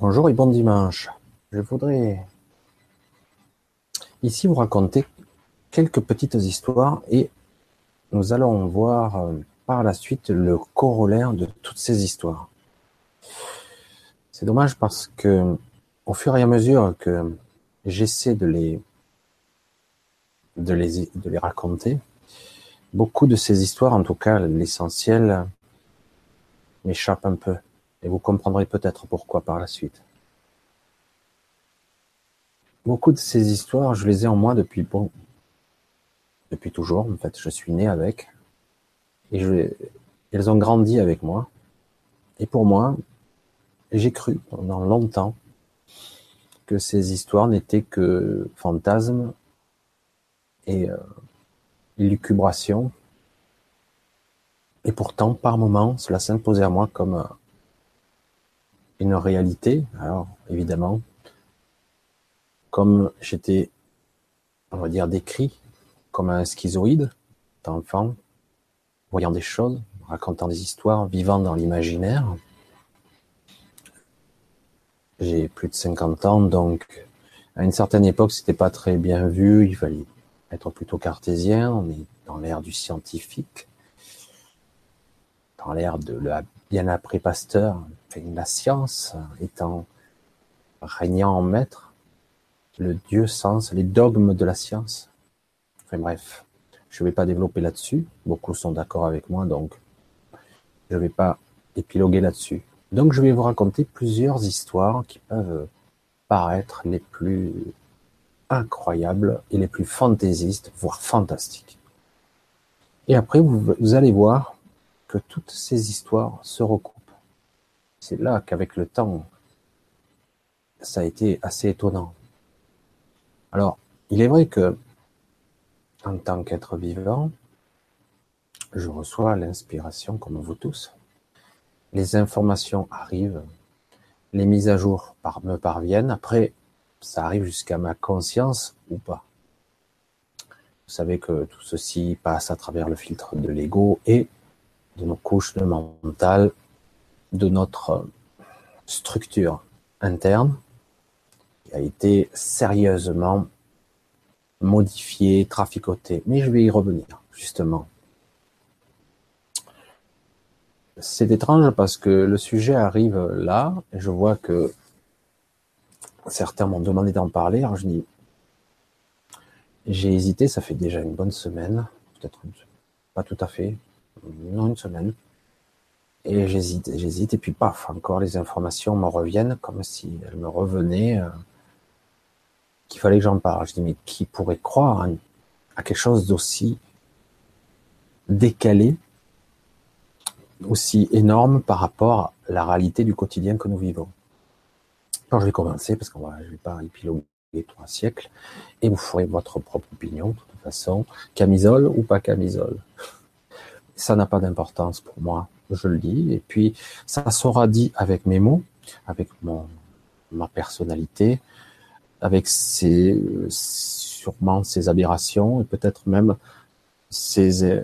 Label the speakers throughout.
Speaker 1: Bonjour et bon dimanche. Je voudrais ici vous raconter quelques petites histoires et nous allons voir euh, par la suite le corollaire de toutes ces histoires. C'est dommage parce que au fur et à mesure que j'essaie de les, de les, de les raconter, beaucoup de ces histoires, en tout cas l'essentiel, m'échappe un peu. Et vous comprendrez peut-être pourquoi par la suite. Beaucoup de ces histoires, je les ai en moi depuis bon, depuis toujours. En fait, je suis né avec, et je, elles ont grandi avec moi. Et pour moi, j'ai cru pendant longtemps que ces histoires n'étaient que fantasmes et euh, lucubrations. Et pourtant, par moments, cela s'imposait à moi comme euh, une réalité. Alors, évidemment, comme j'étais, on va dire, décrit comme un schizoïde d'enfant, voyant des choses, racontant des histoires, vivant dans l'imaginaire. J'ai plus de 50 ans, donc à une certaine époque, c'était pas très bien vu. Il fallait être plutôt cartésien. On est dans l'ère du scientifique, dans l'ère de la bien après Pasteur, la science étant régnant en maître, le Dieu sens, les dogmes de la science. Enfin bref, je ne vais pas développer là-dessus. Beaucoup sont d'accord avec moi, donc je ne vais pas épiloguer là-dessus. Donc je vais vous raconter plusieurs histoires qui peuvent paraître les plus incroyables et les plus fantaisistes, voire fantastiques. Et après, vous, vous allez voir que toutes ces histoires se recoupent. C'est là qu'avec le temps, ça a été assez étonnant. Alors, il est vrai que, en tant qu'être vivant, je reçois l'inspiration comme vous tous. Les informations arrivent, les mises à jour me parviennent. Après, ça arrive jusqu'à ma conscience ou pas. Vous savez que tout ceci passe à travers le filtre de l'ego et de nos couches de mental, de notre structure interne qui a été sérieusement modifiée, traficotée. Mais je vais y revenir, justement. C'est étrange parce que le sujet arrive là, et je vois que certains m'ont demandé d'en parler, alors je dis, j'ai hésité, ça fait déjà une bonne semaine, peut-être pas tout à fait, non, une semaine. Et j'hésite, j'hésite, et puis paf, encore les informations me reviennent comme si elles me revenaient, euh, qu'il fallait que j'en parle. Je dis, mais qui pourrait croire à, quelque chose d'aussi décalé, aussi énorme par rapport à la réalité du quotidien que nous vivons Alors je vais commencer, parce qu'on va, je vais pas épiloguer trois siècles, et vous ferez votre propre opinion, de toute façon, camisole ou pas camisole? Ça n'a pas d'importance pour moi, je le dis. Et puis, ça sera dit avec mes mots, avec mon, ma personnalité, avec ses, sûrement ses aberrations et peut-être même ses,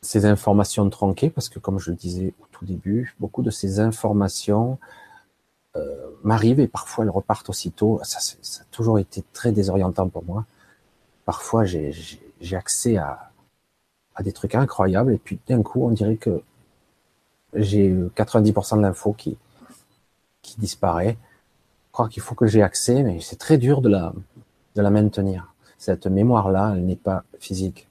Speaker 1: ces informations tronquées, parce que comme je le disais au tout début, beaucoup de ces informations euh, m'arrivent et parfois elles repartent aussitôt. Ça, ça a toujours été très désorientant pour moi. Parfois, j'ai accès à, à des trucs incroyables et puis d'un coup on dirait que j'ai 90% de l'info qui qui disparaît. Je crois qu'il faut que j'ai accès, mais c'est très dur de la de la maintenir. Cette mémoire là, elle n'est pas physique.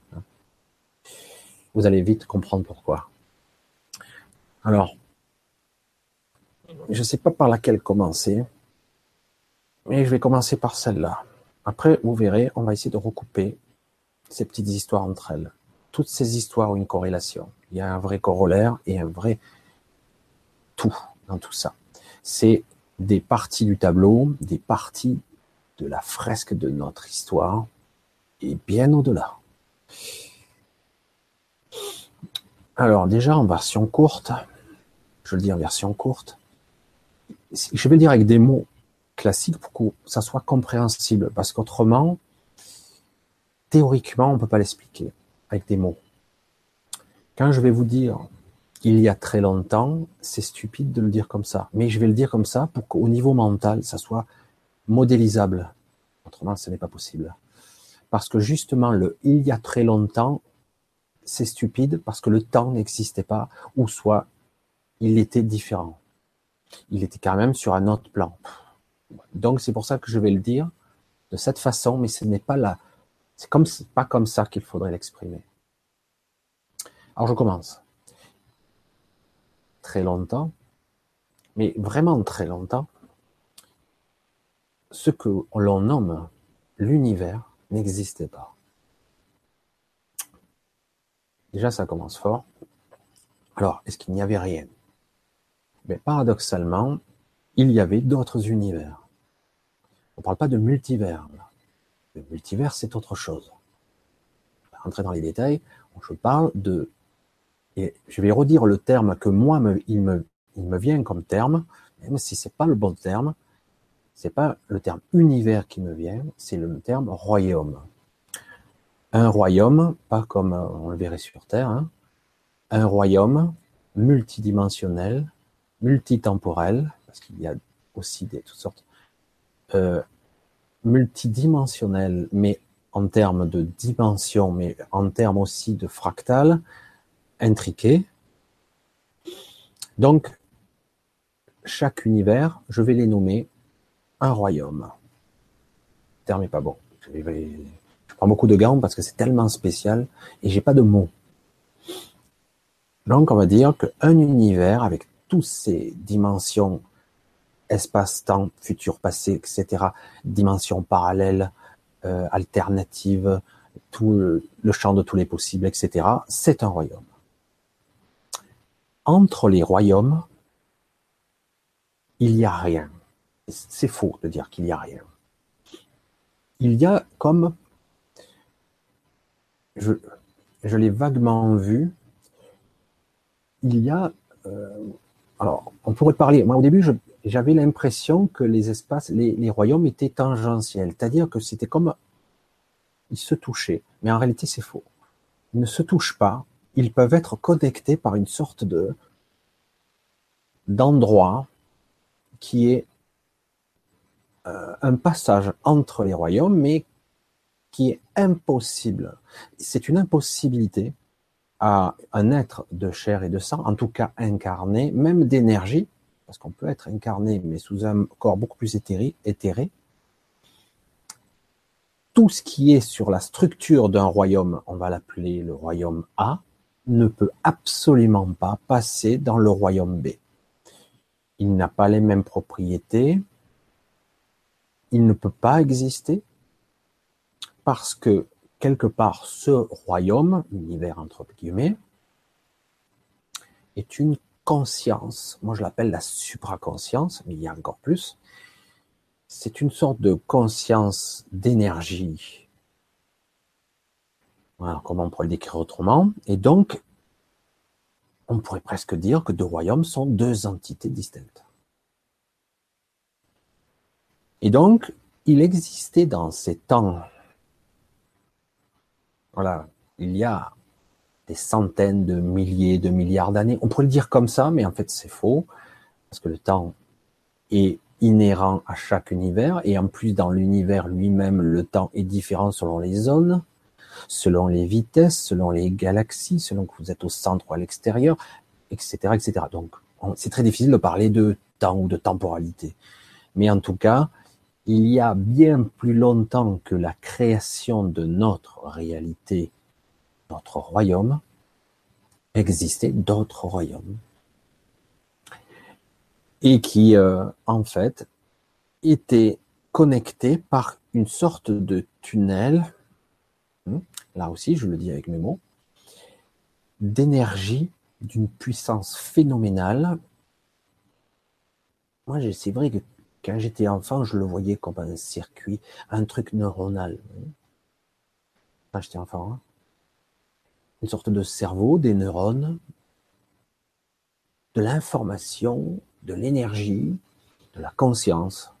Speaker 1: Vous allez vite comprendre pourquoi. Alors, je ne sais pas par laquelle commencer, mais je vais commencer par celle-là. Après, vous verrez, on va essayer de recouper ces petites histoires entre elles toutes ces histoires ont une corrélation. Il y a un vrai corollaire et un vrai tout dans tout ça. C'est des parties du tableau, des parties de la fresque de notre histoire et bien au-delà. Alors déjà en version courte, je le dis en version courte, je vais dire avec des mots classiques pour que ça soit compréhensible, parce qu'autrement, théoriquement, on ne peut pas l'expliquer avec des mots. Quand je vais vous dire il y a très longtemps, c'est stupide de le dire comme ça. Mais je vais le dire comme ça pour qu'au niveau mental, ça soit modélisable. Autrement, ce n'est pas possible. Parce que justement, le il y a très longtemps, c'est stupide parce que le temps n'existait pas, ou soit il était différent. Il était quand même sur un autre plan. Donc c'est pour ça que je vais le dire de cette façon, mais ce n'est pas là. C'est pas comme ça qu'il faudrait l'exprimer. Alors je commence. Très longtemps, mais vraiment très longtemps, ce que l'on nomme l'univers n'existait pas. Déjà, ça commence fort. Alors, est-ce qu'il n'y avait rien? Mais paradoxalement, il y avait d'autres univers. On ne parle pas de multivers. Le multivers, c'est autre chose. Vais rentrer dans les détails. Je parle de... Et je vais redire le terme que moi, il, me, il me vient comme terme, même si c'est pas le bon terme. C'est pas le terme univers qui me vient, c'est le terme royaume. Un royaume, pas comme on le verrait sur Terre, hein. un royaume multidimensionnel, multitemporel, parce qu'il y a aussi des toutes sortes euh, multidimensionnel, mais en termes de dimension, mais en termes aussi de fractal, intriqué. Donc, chaque univers, je vais les nommer un royaume. Le terme n'est pas bon. Je, prends beaucoup de gants parce que c'est tellement spécial et j'ai pas de mots. Donc, on va dire qu'un univers avec toutes ces dimensions espace-temps, futur, passé, etc., dimensions parallèles, euh, alternatives, tout le, champ de tous les possibles, etc., c'est un royaume. Entre les royaumes, il n'y a rien. C'est faux de dire qu'il n'y a rien. Il y a comme, je, l'ai vaguement vu, il y a, euh, alors on pourrait parler, moi au début je, j'avais l'impression que les espaces, les, royaumes étaient tangentiels, c'est-à-dire que c'était comme ils se touchaient, mais en réalité c'est faux. Ils ne se touchent pas, ils peuvent être connectés par une sorte de d'endroit qui est euh, un passage entre les royaumes, mais qui est impossible. C'est une impossibilité à un être de chair et de sang, en tout cas incarné, même d'énergie, parce qu'on peut être incarné, mais sous un corps beaucoup plus éthéré. Tout ce qui est sur la structure d'un royaume, on va l'appeler le royaume A, ne peut absolument pas passer dans le royaume B. Il n'a pas les mêmes propriétés, il ne peut pas exister parce que quelque part ce royaume, univers entre guillemets, est une conscience, moi je l'appelle la supraconscience, mais il y a encore plus, c'est une sorte de conscience d'énergie. Voilà, comment on pourrait le décrire autrement Et donc, on pourrait presque dire que deux royaumes sont deux entités distinctes. Et donc, il existait dans ces temps, voilà, il y a des centaines de milliers de milliards d'années. On pourrait le dire comme ça, mais en fait c'est faux, parce que le temps est inhérent à chaque univers, et en plus dans l'univers lui-même, le temps est différent selon les zones, selon les vitesses, selon les galaxies, selon que vous êtes au centre ou à l'extérieur, etc., etc. Donc c'est très difficile de parler de temps ou de temporalité. Mais en tout cas, il y a bien plus longtemps que la création de notre réalité notre royaume, existait d'autres royaumes. Et qui, euh, en fait, étaient connectés par une sorte de tunnel, hmm, là aussi je le dis avec mes mots, d'énergie d'une puissance phénoménale. Moi, c'est vrai que quand j'étais enfant, je le voyais comme un circuit, un truc neuronal. Quand j'étais enfant, hein une sorte de cerveau, des neurones, de l'information, de l'énergie, de la conscience.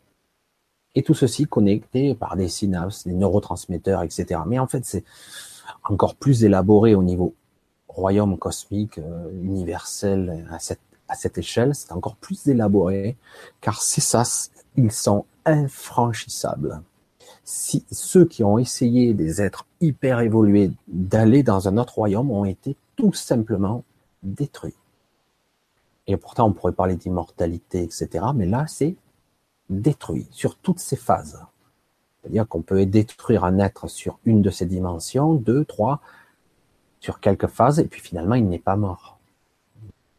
Speaker 1: Et tout ceci connecté par des synapses, des neurotransmetteurs, etc. Mais en fait, c'est encore plus élaboré au niveau royaume cosmique euh, universel à cette, à cette échelle, c'est encore plus élaboré, car ces sas, ils sont infranchissables. Si ceux qui ont essayé des êtres hyper évolués d'aller dans un autre royaume ont été tout simplement détruits. Et pourtant, on pourrait parler d'immortalité, etc. Mais là, c'est détruit sur toutes ces phases. C'est-à-dire qu'on peut détruire un être sur une de ces dimensions, deux, trois, sur quelques phases, et puis finalement, il n'est pas mort.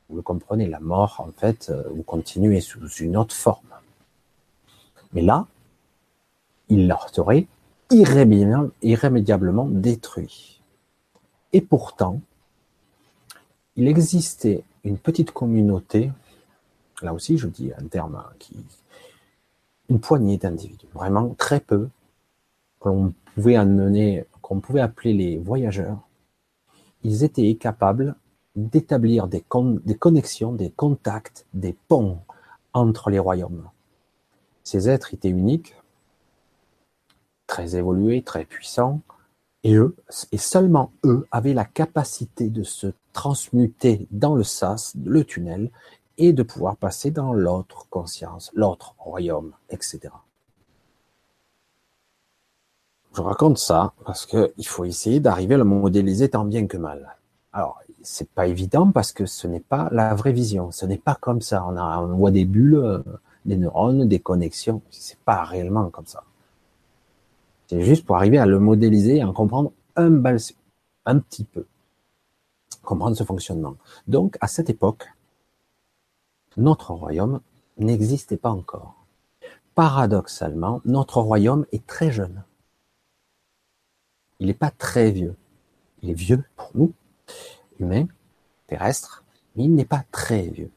Speaker 1: Vous le comprenez, la mort, en fait, euh, vous continuez sous une autre forme. Mais là, il leur serait irrémédiablement détruit. Et pourtant, il existait une petite communauté, là aussi je dis un terme qui, une poignée d'individus, vraiment très peu, qu'on pouvait appeler les voyageurs, ils étaient capables d'établir des connexions, des contacts, des ponts entre les royaumes. Ces êtres étaient uniques, très évolués, très puissants, et eux, et seulement eux, avaient la capacité de se transmuter dans le sas, le tunnel, et de pouvoir passer dans l'autre conscience, l'autre royaume, etc. Je raconte ça parce qu'il faut essayer d'arriver à le modéliser tant bien que mal. Alors, c'est pas évident parce que ce n'est pas la vraie vision. Ce n'est pas comme ça. On, a, on voit des bulles, des neurones, des connexions. C'est pas réellement comme ça. C'est juste pour arriver à le modéliser et en comprendre un, un petit peu. Comprendre ce fonctionnement. Donc, à cette époque, notre royaume n'existait pas encore. Paradoxalement, notre royaume est très jeune. Il n'est pas très vieux. Il est vieux pour nous, humains, terrestres, mais il n'est pas très vieux.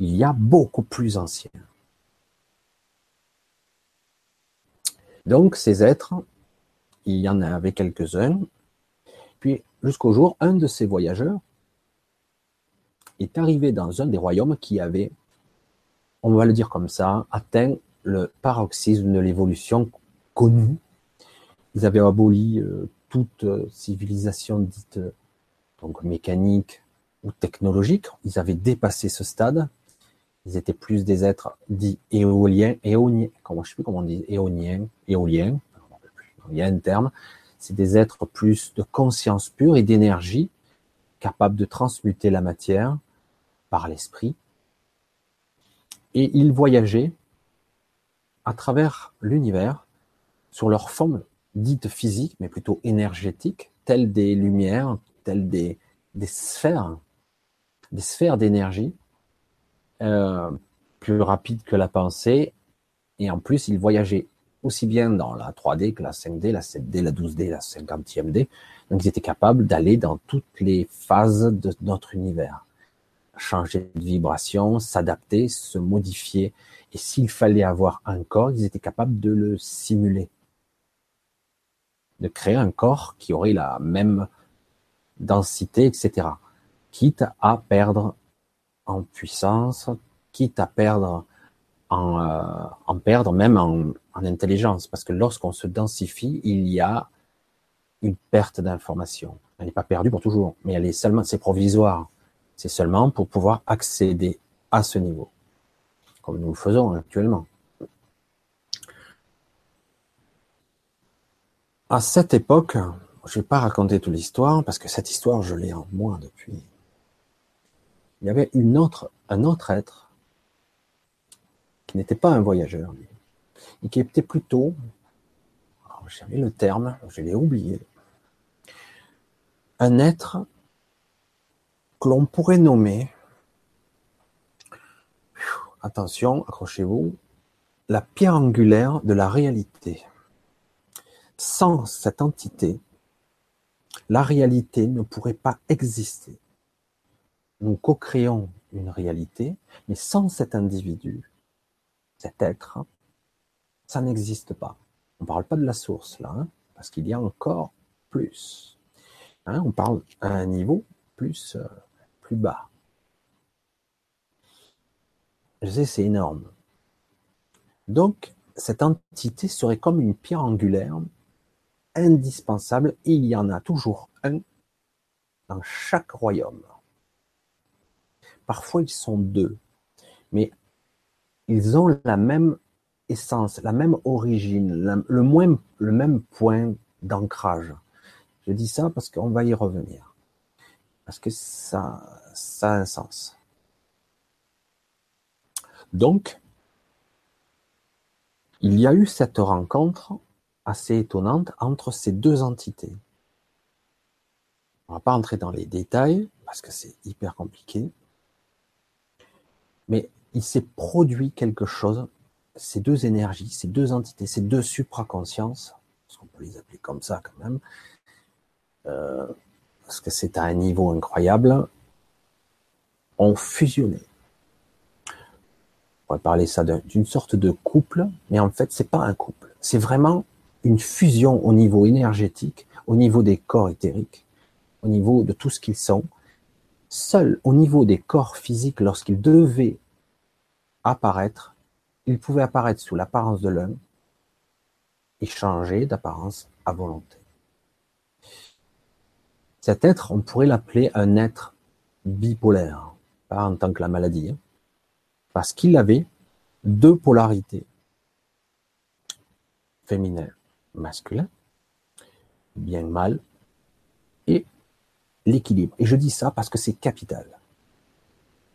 Speaker 1: Il y a beaucoup plus ancien. Donc ces êtres, il y en avait quelques-uns, puis jusqu'au jour, un de ces voyageurs est arrivé dans un des royaumes qui avait, on va le dire comme ça, atteint le paroxysme de l'évolution connue. Ils avaient aboli euh, toute euh, civilisation dite donc mécanique ou technologique. Ils avaient dépassé ce stade. Ils étaient plus des êtres dits éoliens, éoniens, comment je sais plus comment on dit, éoniens, éoliens. Il y a un terme. C'est des êtres plus de conscience pure et d'énergie, capables de transmuter la matière, par l'esprit. Et ils voyageaient à travers l'univers sur leur forme dite physique, mais plutôt énergétique, telles des lumières, telles des, des sphères, des sphères d'énergie, euh, plus rapides que la pensée. Et en plus, ils voyageaient aussi bien dans la 3D que la 5D, la 7D, la 12D, la 50e D. Donc ils étaient capables d'aller dans toutes les phases de notre univers changer de vibration, s'adapter, se modifier. Et s'il fallait avoir un corps, ils étaient capables de le simuler. De créer un corps qui aurait la même densité, etc. Quitte à perdre en puissance, quitte à perdre en, euh, perdre même en, en intelligence. Parce que lorsqu'on se densifie, il y a une perte d'information. Elle n'est pas perdue pour toujours, mais elle est seulement, c'est provisoire. C'est seulement pour pouvoir accéder à ce niveau, comme nous le faisons actuellement. À cette époque, je ne vais pas raconter toute l'histoire, parce que cette histoire, je l'ai en moi depuis. Il y avait un autre être qui n'était pas un voyageur, et qui était plutôt, j'avais le terme, je l'ai oublié, un être que l'on pourrait nommer, attention, accrochez-vous, la pierre angulaire de la réalité. Sans cette entité, la réalité ne pourrait pas exister. Nous co-créons une réalité, mais sans cet individu, cet être, ça n'existe pas. On ne parle pas de la source là, hein, parce qu'il y a encore plus. Hein, on parle à un niveau plus euh, bas. Je sais, c'est énorme. Donc, cette entité serait comme une pierre angulaire indispensable. il y en a toujours un dans chaque royaume. Parfois, ils sont deux, mais ils ont la même essence, la même origine, le, le même point d'ancrage. Je dis ça parce qu'on va y revenir. Parce que ça, a un sens. Donc, il y a eu cette rencontre assez étonnante entre ces deux entités. On va pas entrer dans les détails parce que c'est hyper compliqué. Mais il s'est produit quelque chose, ces deux énergies, ces deux entités, ces deux supraconsciences, parce qu'on peut les appeler comme ça quand même, euh, parce que c'est à un niveau incroyable, ont fusionné. On pourrait parler ça d'une sorte de couple, mais en fait, c'est pas un couple. C'est vraiment une fusion au niveau énergétique, au niveau des corps éthériques, au niveau de tout ce qu'ils sont. Seul au niveau des corps physiques, lorsqu'ils devaient apparaître, ils pouvaient apparaître sous l'apparence de l'un et changer d'apparence à volonté. Cet être, on pourrait l'appeler un être bipolaire, pas en tant que la maladie, hein, parce qu'il avait deux polarités, féminin, masculin, bien mal, l'équilibre. Et je dis ça parce que c'est capital.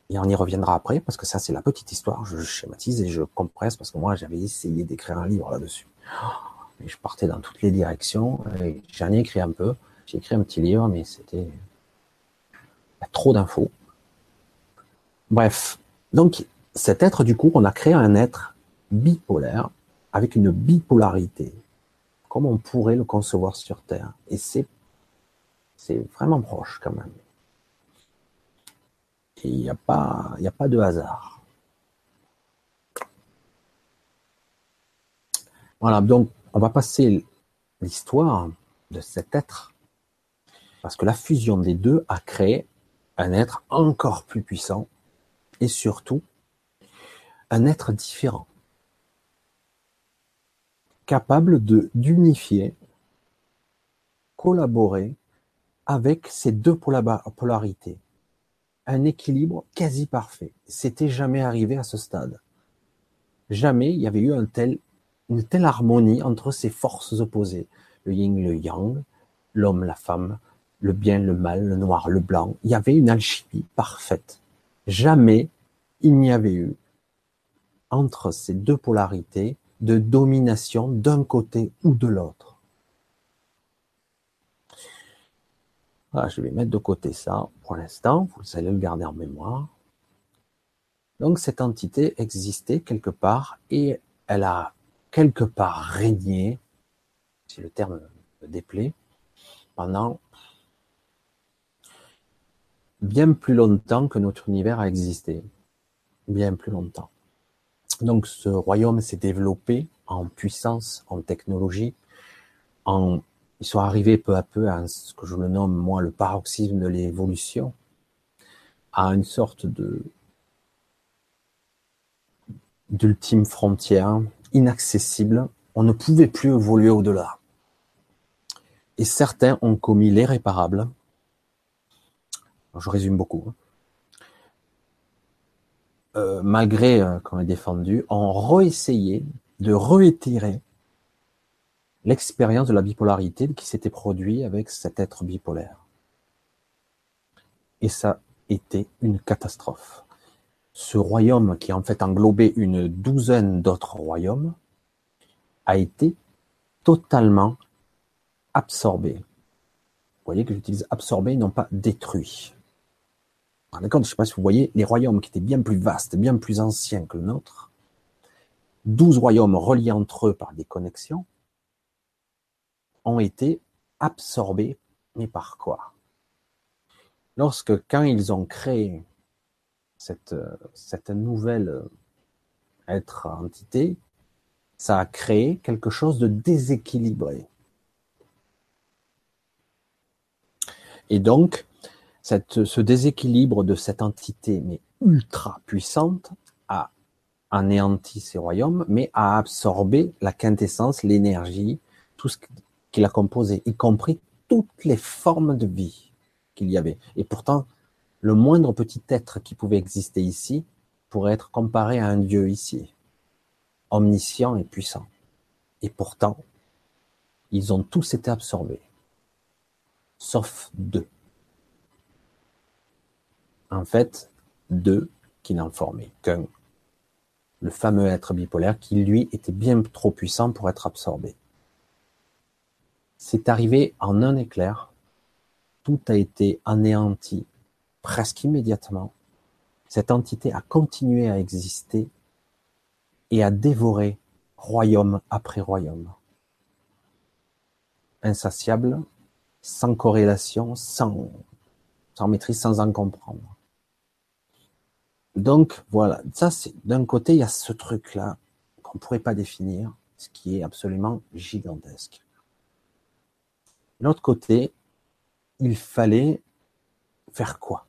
Speaker 1: Et on y reviendra après, parce que ça, c'est la petite histoire. Je schématise et je compresse, parce que moi, j'avais essayé d'écrire un livre là-dessus. Et je partais dans toutes les directions, j'en ai écrit un peu. J'ai écrit un petit livre, mais c'était trop d'infos. Bref. Donc, cet être, du coup, on a créé un être bipolaire, avec une bipolarité, comme on pourrait le concevoir sur Terre? Et c'est, c'est vraiment proche, quand même. Il n'y a pas, il a pas de hasard. Voilà, donc on va passer l'histoire de cet être, parce que la fusion des deux a créé un être encore plus puissant et surtout un être différent, capable de d'unifier, collaborer avec ces deux polarités un équilibre quasi parfait. C'était jamais arrivé à ce stade. Jamais il y avait eu une telle harmonie entre ces forces opposées, le yin, le yang, l'homme, la femme, le bien, le mal, le noir, le blanc. Il y avait une alchimie parfaite. Jamais il n'y avait eu entre ces deux polarités de domination d'un côté ou de l'autre. Je vais mettre de côté ça pour l'instant, vous allez le garder en mémoire. Donc cette entité existait quelque part et elle a quelque part régné, si le terme me déplaît, pendant bien plus longtemps que notre univers a existé. Bien plus longtemps. Donc ce royaume s'est développé en puissance, en technologie, en ils sont arrivés peu à peu à ce que je le nomme moi le paroxysme de l'évolution, à une sorte de d'ultime frontière inaccessible. On ne pouvait plus évoluer au-delà. Et certains ont commis l'irréparable. Je résume beaucoup. Hein. Euh, malgré euh, qu'on ait défendu, ont réessayé de réitérer l'expérience de la bipolarité qui s'était produite avec cet être bipolaire. Et ça été une catastrophe. Ce royaume qui en fait englobait une douzaine d'autres royaumes a été totalement absorbé. Vous voyez que j'utilise absorbé, non pas détruit. D'accord Je ne sais pas si vous voyez, les royaumes qui étaient bien plus vastes, bien plus anciens que le nôtre, douze royaumes reliés entre eux par des connexions, ont été absorbés, mais par quoi? Lorsque, quand ils ont créé cette, cette nouvelle être entité, ça a créé quelque chose de déséquilibré. Et donc, cette, ce déséquilibre de cette entité, mais ultra puissante, a anéanti ces royaumes, mais a absorbé la quintessence, l'énergie, tout ce, qu'il a composé, y compris toutes les formes de vie. qu'il y avait. Et pourtant, le moindre petit être qui pouvait exister ici pourrait être comparé à un Dieu ici, omniscient et puissant. Et pourtant, ils ont tous été absorbés, sauf deux. En fait, deux qui n'en formaient qu'un. Le fameux être bipolaire qui, lui, était bien trop puissant pour être absorbé. C'est arrivé en un éclair. Tout a été anéanti presque immédiatement. Cette entité a continué à exister et à dévorer royaume après royaume. Insatiable, sans corrélation, sans, sans maîtrise, sans en comprendre. Donc voilà, ça c'est d'un côté il y a ce truc là qu'on pourrait pas définir, ce qui est absolument gigantesque. L'autre côté, il fallait faire quoi?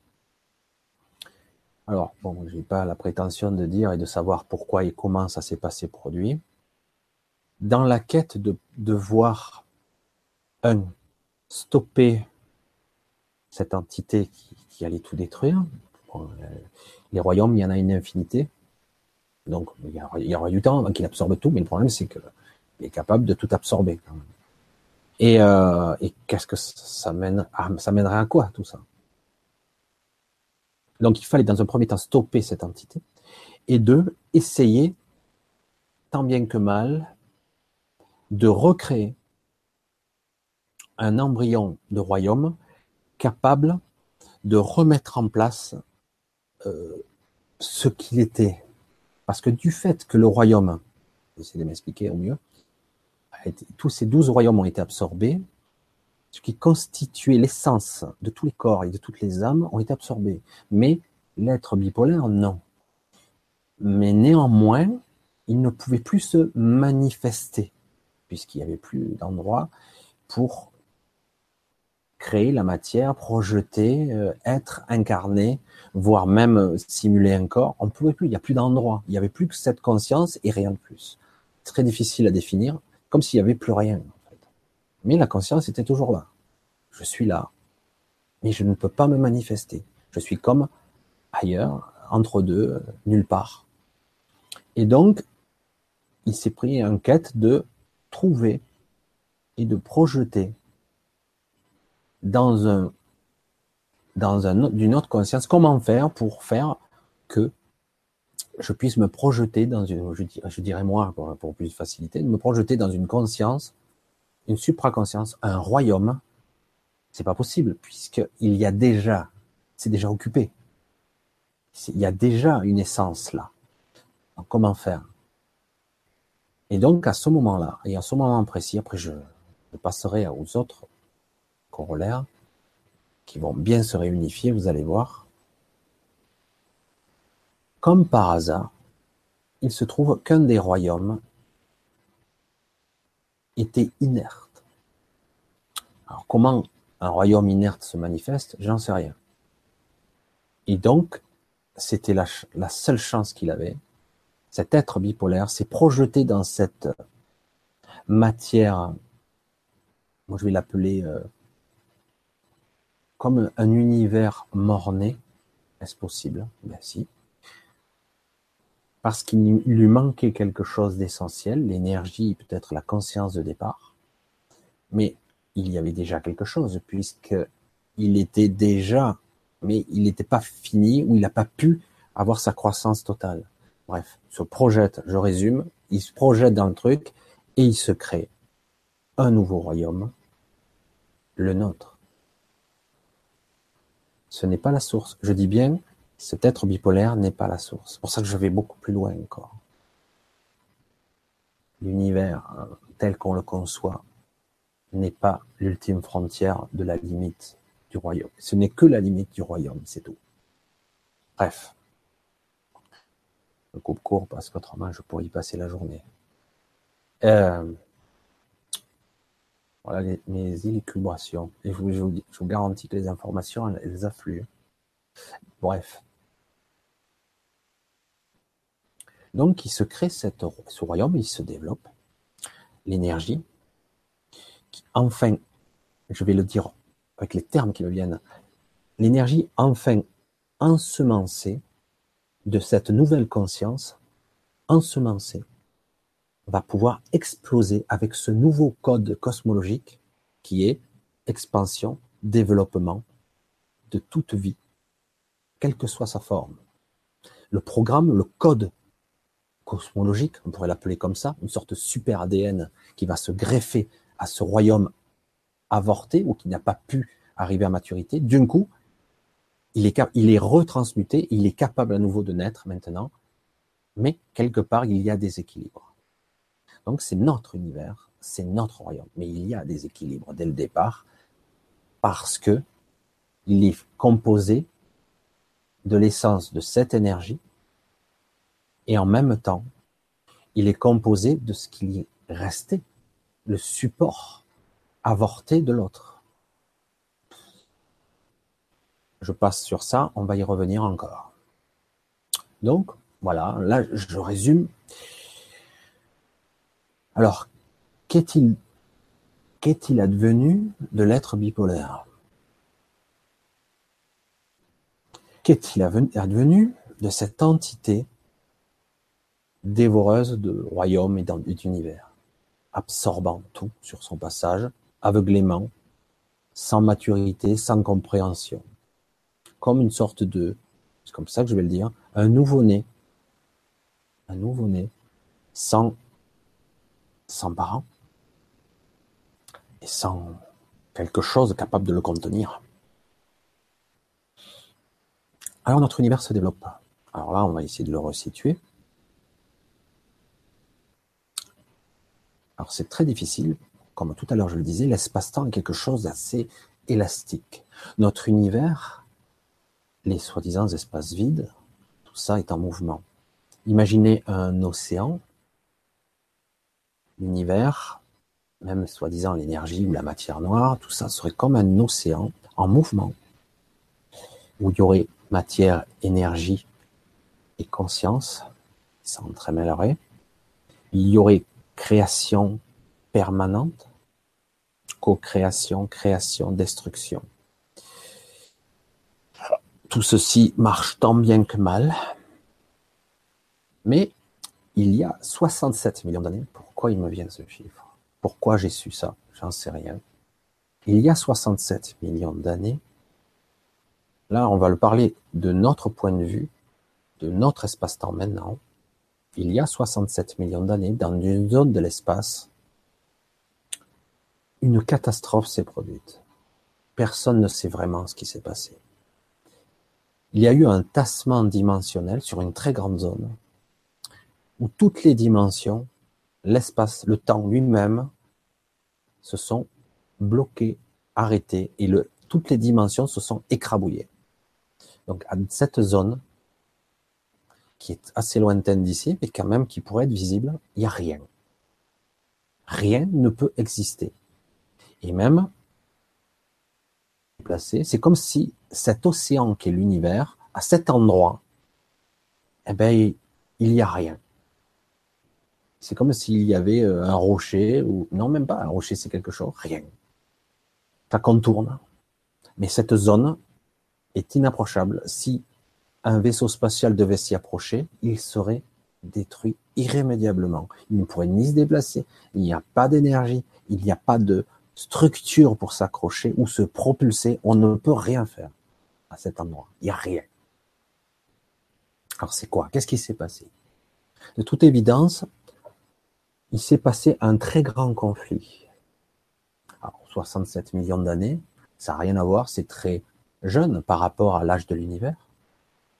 Speaker 1: Alors bon, j'ai pas la prétention de dire et de savoir pourquoi et comment ça s'est passé produit. Dans la quête de, de voir un stopper cette entité qui, allait tout détruire, euh, les royaumes, il y en a une infinité. Donc, il y aura, du temps avant qu'il absorbe tout, mais le problème, c'est qu'il est capable de tout absorber. Et, euh, et qu'est-ce que ça mène ça mènerait à quoi tout ça? Donc, il fallait dans un premier temps stopper cette entité, et deux, essayer, tant bien que mal, de recréer un embryon de royaume capable de remettre en place euh, ce qu'il était. Parce que du fait que le royaume, j'essaie de m'expliquer au mieux, tous ces douze royaumes ont été absorbés, ce qui constituait l'essence de tous les corps et de toutes les âmes ont été absorbés. Mais l'être bipolaire, non. Mais néanmoins, il ne pouvait plus se manifester, puisqu'il n'y avait plus d'endroit pour créer la matière, projeter, euh, être incarné, voire même simuler un corps. On ne pouvait plus, il n'y a plus d'endroit. Il n'y avait plus que cette conscience et rien de plus. Très difficile à définir, s'il n'y avait plus rien. Mais la conscience était toujours là. Je suis là, mais je ne peux pas me manifester. Je suis comme ailleurs, entre deux, nulle part. Et donc, il s'est pris en quête de trouver et de projeter dans un dans un d'une autre conscience, comment faire pour faire que je puisse me projeter dans une, je dirais, moi, pour, plus de facilité, me projeter dans une conscience, une supraconscience, un royaume. C'est pas possible, puisqu'il y a déjà, c'est déjà occupé. Il y a déjà une essence là. Comment faire? Et donc, à ce moment-là, et à ce moment précis, après je passerai aux autres corollaires qui vont bien se réunifier, vous allez voir. Comme par hasard, il se trouve qu'un des royaumes était inerte. Alors comment un royaume inerte se manifeste, j'en sais rien. Et donc, c'était la, seule chance qu'il avait. Cet être bipolaire s'est projeté dans cette matière, moi je vais l'appeler euh, comme un univers mort-né. Est-ce possible? Ben si. Parce qu'il lui manquait quelque chose d'essentiel, l'énergie, peut-être la conscience de départ. Mais il y avait déjà quelque chose, puisqu'il était déjà, mais il n'était pas fini, ou il n'a pas pu avoir sa croissance totale. Bref, il se projette, je résume, il se projette dans le truc, et il se crée un nouveau royaume, le nôtre ce n'est pas la source. Je dis bien, cet être bipolaire n'est pas la source. C'est pour ça que je vais beaucoup plus loin encore. L'univers euh, tel qu'on le conçoit n'est pas l'ultime frontière de la limite du royaume. Ce n'est que la limite du royaume, c'est tout. Bref. Je coupe court parce qu'autrement je pourrais y passer la journée. Euh, voilà mes élucubrations. Et je je, vous, garantis que les informations, elles, affluent. Bref. Donc, il se crée ce royaume, il se développe. L'énergie, qui, enfin, je vais le dire avec les termes qui me viennent, l'énergie enfin ensemencée de cette nouvelle conscience, ensemencée, va pouvoir exploser avec ce nouveau code cosmologique qui est expansion, développement de toute vie, quelle que soit sa forme. Le programme, le code cosmologique, on pourrait l'appeler comme ça, une sorte de super ADN qui va se greffer à ce royaume avorté ou qui n'a pas pu arriver à maturité, d'un coup, il est, il est retransmuté, il est capable à nouveau de naître maintenant, mais quelque part, il y a des équilibres. Donc c'est notre univers, c'est notre royaume, mais il y a des équilibres dès le départ, parce que il est composé de l'essence de cette énergie, et en même temps, il est composé de ce qui est resté, le support avorté de l'autre. Je passe sur ça, on va y revenir encore. Donc, voilà, là, je résume. Alors, qu'est-il qu'est-il advenu de l'être bipolaire? Qu'est-il advenu de cette entité dévoreuse de royaumes et d'univers, absorbant tout sur son passage, aveuglément, sans maturité, sans compréhension, comme une sorte de, c'est comme ça que je vais le dire, un nouveau-né, un nouveau-né, sans, sans parents, et sans quelque chose capable de le contenir. Alors notre univers se développe. Alors là, on va essayer de le resituer. Alors c'est très difficile, comme tout à l'heure je le disais, l'espace-temps est quelque chose d'assez élastique. Notre univers, les soi-disant espaces vides, tout ça est en mouvement. Imaginez un océan, l'univers, même soi-disant l'énergie ou la matière noire, tout ça serait comme un océan en mouvement, où il y aurait matière, énergie et conscience s'entremêleraient. Il y aurait création permanente, co-création, création, destruction. Tout ceci marche tant bien que mal, mais il y a 67 millions d'années, pourquoi il me vient ce chiffre? Pourquoi j'ai su ça? J'en sais rien. Il y a 67 millions d'années, Là, on va le parler de notre point de vue, de notre espace-temps maintenant. Il y a 67 millions d'années, dans une zone de l'espace, une catastrophe s'est produite. Personne ne sait vraiment ce qui s'est passé. Il y a eu un tassement dimensionnel sur une très grande zone, où toutes les dimensions, l'espace, le temps lui-même, se sont bloquées, arrêtées, et toutes les dimensions se sont écrabouillées. Donc à cette zone, qui est assez lointaine d'ici, mais quand même qui pourrait être visible, il n'y a rien. Rien ne peut exister. Et même, c'est comme si cet océan qui est l'univers, à cet endroit, eh ben, il n'y a rien. C'est comme s'il y avait euh, un rocher, ou non, même pas, un rocher c'est quelque chose, rien. Ça contourne. Mais cette zone, est inapprochable. Si un vaisseau spatial devait s'y approcher, il serait détruit irrémédiablement. Il ne pourrait ni se déplacer, il n'y a pas d'énergie, il n'y a pas de structure pour s'accrocher ou se propulser. On ne peut rien faire à cet endroit. Il n'y a rien. Alors c'est quoi? Qu'est-ce qui s'est passé? De toute évidence, il s'est passé un très grand conflit. Alors 67 millions d'années, ça n'a rien à voir, c'est très jeune par rapport à l'âge de l'univers.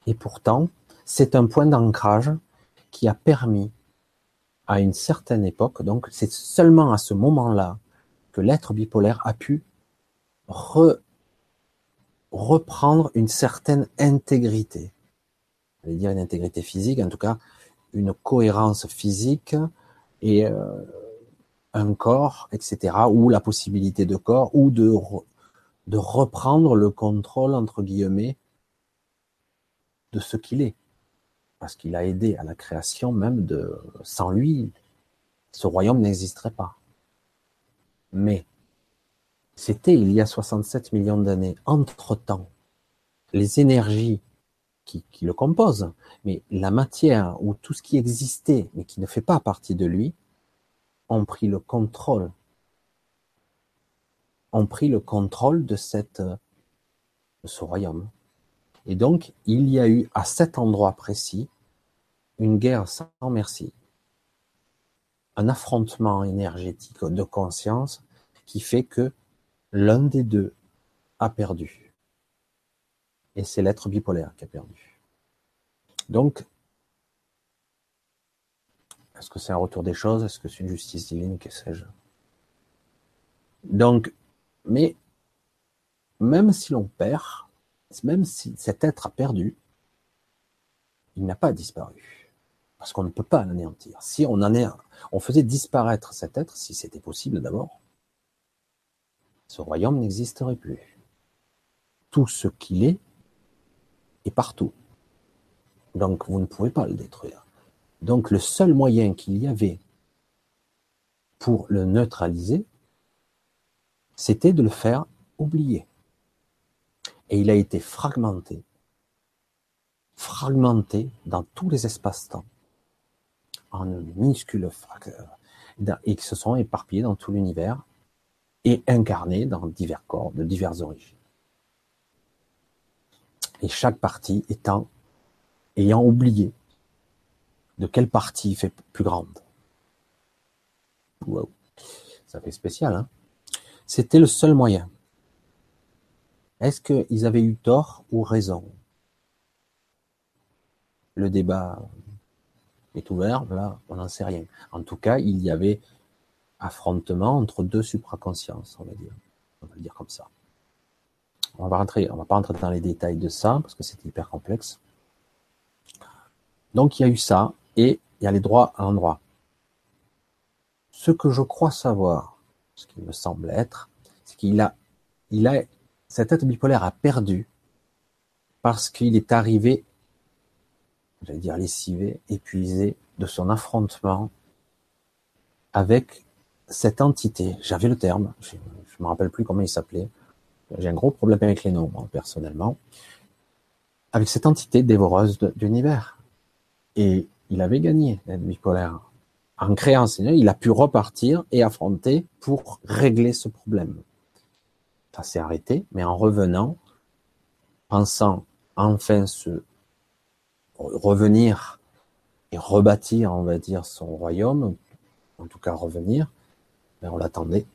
Speaker 1: Et pourtant, c'est un point d'ancrage qui a permis à une certaine époque, donc c'est seulement à ce moment-là que l'être bipolaire a pu reprendre une certaine intégrité. Je vais dire une intégrité physique, en tout cas une cohérence physique et euh, un corps, etc., ou la possibilité de corps, ou de de reprendre le contrôle, entre guillemets, de ce qu'il est. Parce qu'il a aidé à la création même de, sans lui, ce royaume n'existerait pas. Mais, c'était il y a 67 millions d'années. Entre-temps, les énergies qui, le composent, mais la matière ou tout ce qui existait, mais qui ne fait pas partie de lui, ont pris le contrôle, ont pris le contrôle de cette, de ce royaume. Et donc, il y a eu à cet endroit précis une guerre sans merci, un affrontement énergétique de conscience qui fait que l'un des deux a perdu. Et c'est l'être bipolaire qui a perdu. Donc, est-ce que c'est un retour des choses? Est-ce que c'est une justice divine? Que sais-je? Donc, mais même si l'on perd, même si cet être a perdu, il n'a pas disparu. Parce qu'on ne peut pas l'anéantir. Si on faisait disparaître cet être, si c'était possible d'abord, ce royaume n'existerait plus. Tout ce qu'il est est partout. Donc vous ne pouvez pas le détruire. Donc le seul moyen qu'il y avait pour le neutraliser, c'était de le faire oublier. Et il a été fragmenté, fragmenté dans tous les espaces-temps, en minuscules et qui se sont éparpillés dans tout l'univers et incarnés dans divers corps de diverses origines. Et chaque partie étant, ayant oublié de quelle partie fait plus grande. Wow. Ça fait spécial, hein C'était le seul moyen. Est-ce qu'ils avaient eu tort ou raison? Le débat est ouvert, là, on n'en sait rien. En tout cas, il y avait affrontement entre deux supraconsciences, on va dire. On va le dire comme ça. On va va pas rentrer dans les détails de ça, parce que c'est hyper complexe. Donc, il y a eu ça, et il y a les droits à l'endroit. Ce que je crois savoir, ce qui me semble être, c'est qu'il a, il a cet être bipolaire a perdu parce qu'il est arrivé, j'allais dire lessivé, épuisé de son affrontement avec cette entité. J'avais le terme, je ne me rappelle plus comment il s'appelait. J'ai un gros problème avec les noms, personnellement. Avec cette entité dévoreuse d'univers. Et il avait gagné, l'être bipolaire. En créant il a pu repartir et affronter pour régler ce problème ça s'est arrêté, mais en revenant, pensant enfin se revenir et rebâtir, on va dire, son royaume, en tout cas revenir, mais ben, on l'attendait.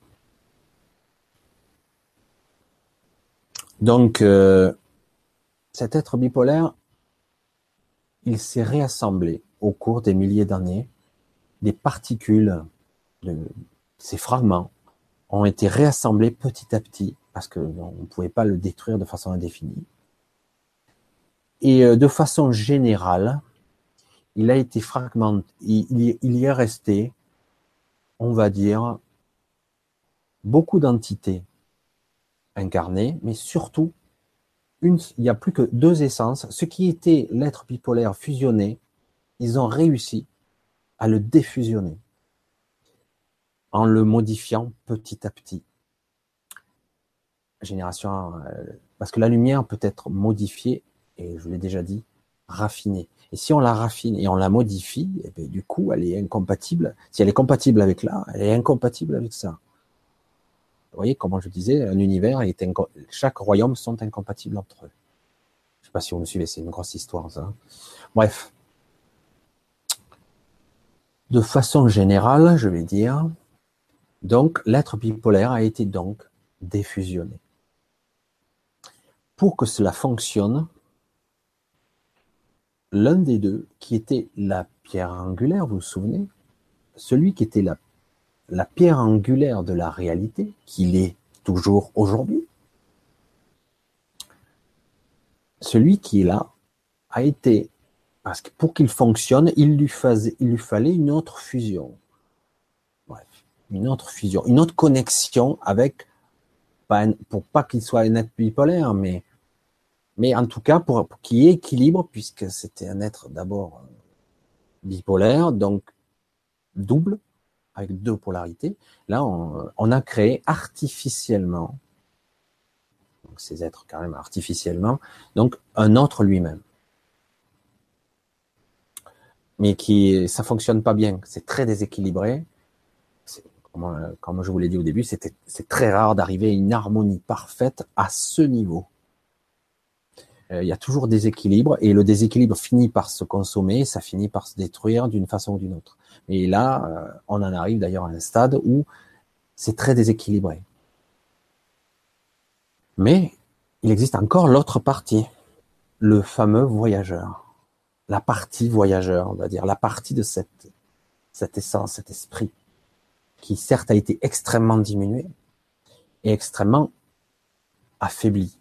Speaker 1: Donc, euh, cet être bipolaire, il s'est réassemblé au cours des milliers d'années, des particules, de ces fragments ont été réassemblés petit à petit parce qu'on ne pouvait pas le détruire de façon indéfinie. Et euh, de façon générale, il a été fragmenté, il, y est resté, on va dire, beaucoup d'entités incarnées, mais surtout, il n'y a plus que deux essences. Ce qui était l'être bipolaire fusionné, ils ont réussi à le défusionner en le modifiant petit à petit génération, euh, parce que la lumière peut être modifiée, et je l'ai déjà dit, raffinée. Et si on la raffine et on la modifie, et eh bien, du coup, elle est incompatible. Si elle est compatible avec là, elle est incompatible avec ça. Vous voyez, comment je disais, un univers est chaque royaume sont incompatibles entre eux. Je sais pas si vous me suivez, c'est une grosse histoire, ça. Bref. De façon générale, je vais dire, donc, l'être bipolaire a été donc défusionné pour que cela fonctionne, l'un des deux, qui était la pierre angulaire, vous vous souvenez, celui qui était la, pierre angulaire de la réalité, qu'il est toujours aujourd'hui, celui qui est là a été, parce que pour qu'il fonctionne, il lui, il lui fallait une autre fusion. Bref, une autre fusion, une autre connexion avec, pour pas qu'il soit un être bipolaire, mais mais en tout cas, pour, qu'il y ait équilibre, puisque c'était un être d'abord euh, bipolaire, donc double, avec deux polarités, là, on, a créé artificiellement, donc ces êtres quand même artificiellement, donc un autre lui-même. Mais qui, ça fonctionne pas bien, c'est très déséquilibré. Comme, comme je vous l'ai dit au début, c'est très rare d'arriver à une harmonie parfaite à ce niveau. Euh, il y a toujours des équilibres et le déséquilibre finit par se consommer, ça finit par se détruire d'une façon ou d'une autre. Et là, euh, on en arrive d'ailleurs à un stade où c'est très déséquilibré. Mais il existe encore l'autre partie, le fameux voyageur, la partie voyageur, on va dire, la partie de cette, cette essence, cet esprit, qui certes a été extrêmement diminué et extrêmement affaibli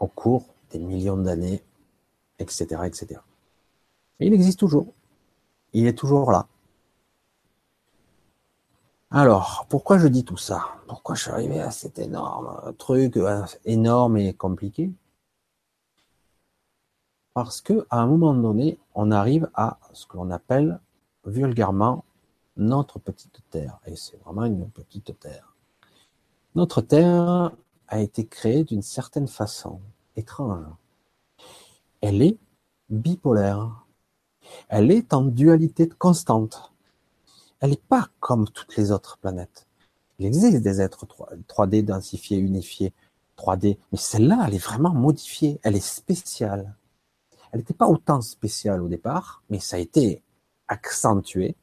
Speaker 1: au cours des millions d'années, etc., etc. Et il existe toujours. Il est toujours là. Alors, pourquoi je dis tout ça? Pourquoi je suis arrivé à cet énorme truc, euh, énorme et compliqué? Parce que à un moment donné, on arrive à ce que l'on appelle vulgairement notre petite terre. Et c'est vraiment une petite terre. Notre terre a été créée d'une certaine façon étrange. Elle est bipolaire. Elle est en dualité constante. Elle n'est pas comme toutes les autres planètes. Il existe des êtres 3D densifiés, unifiés, 3D, mais celle-là, elle est vraiment modifiée, elle est spéciale. Elle n'était pas autant spéciale au départ, mais ça a été accentué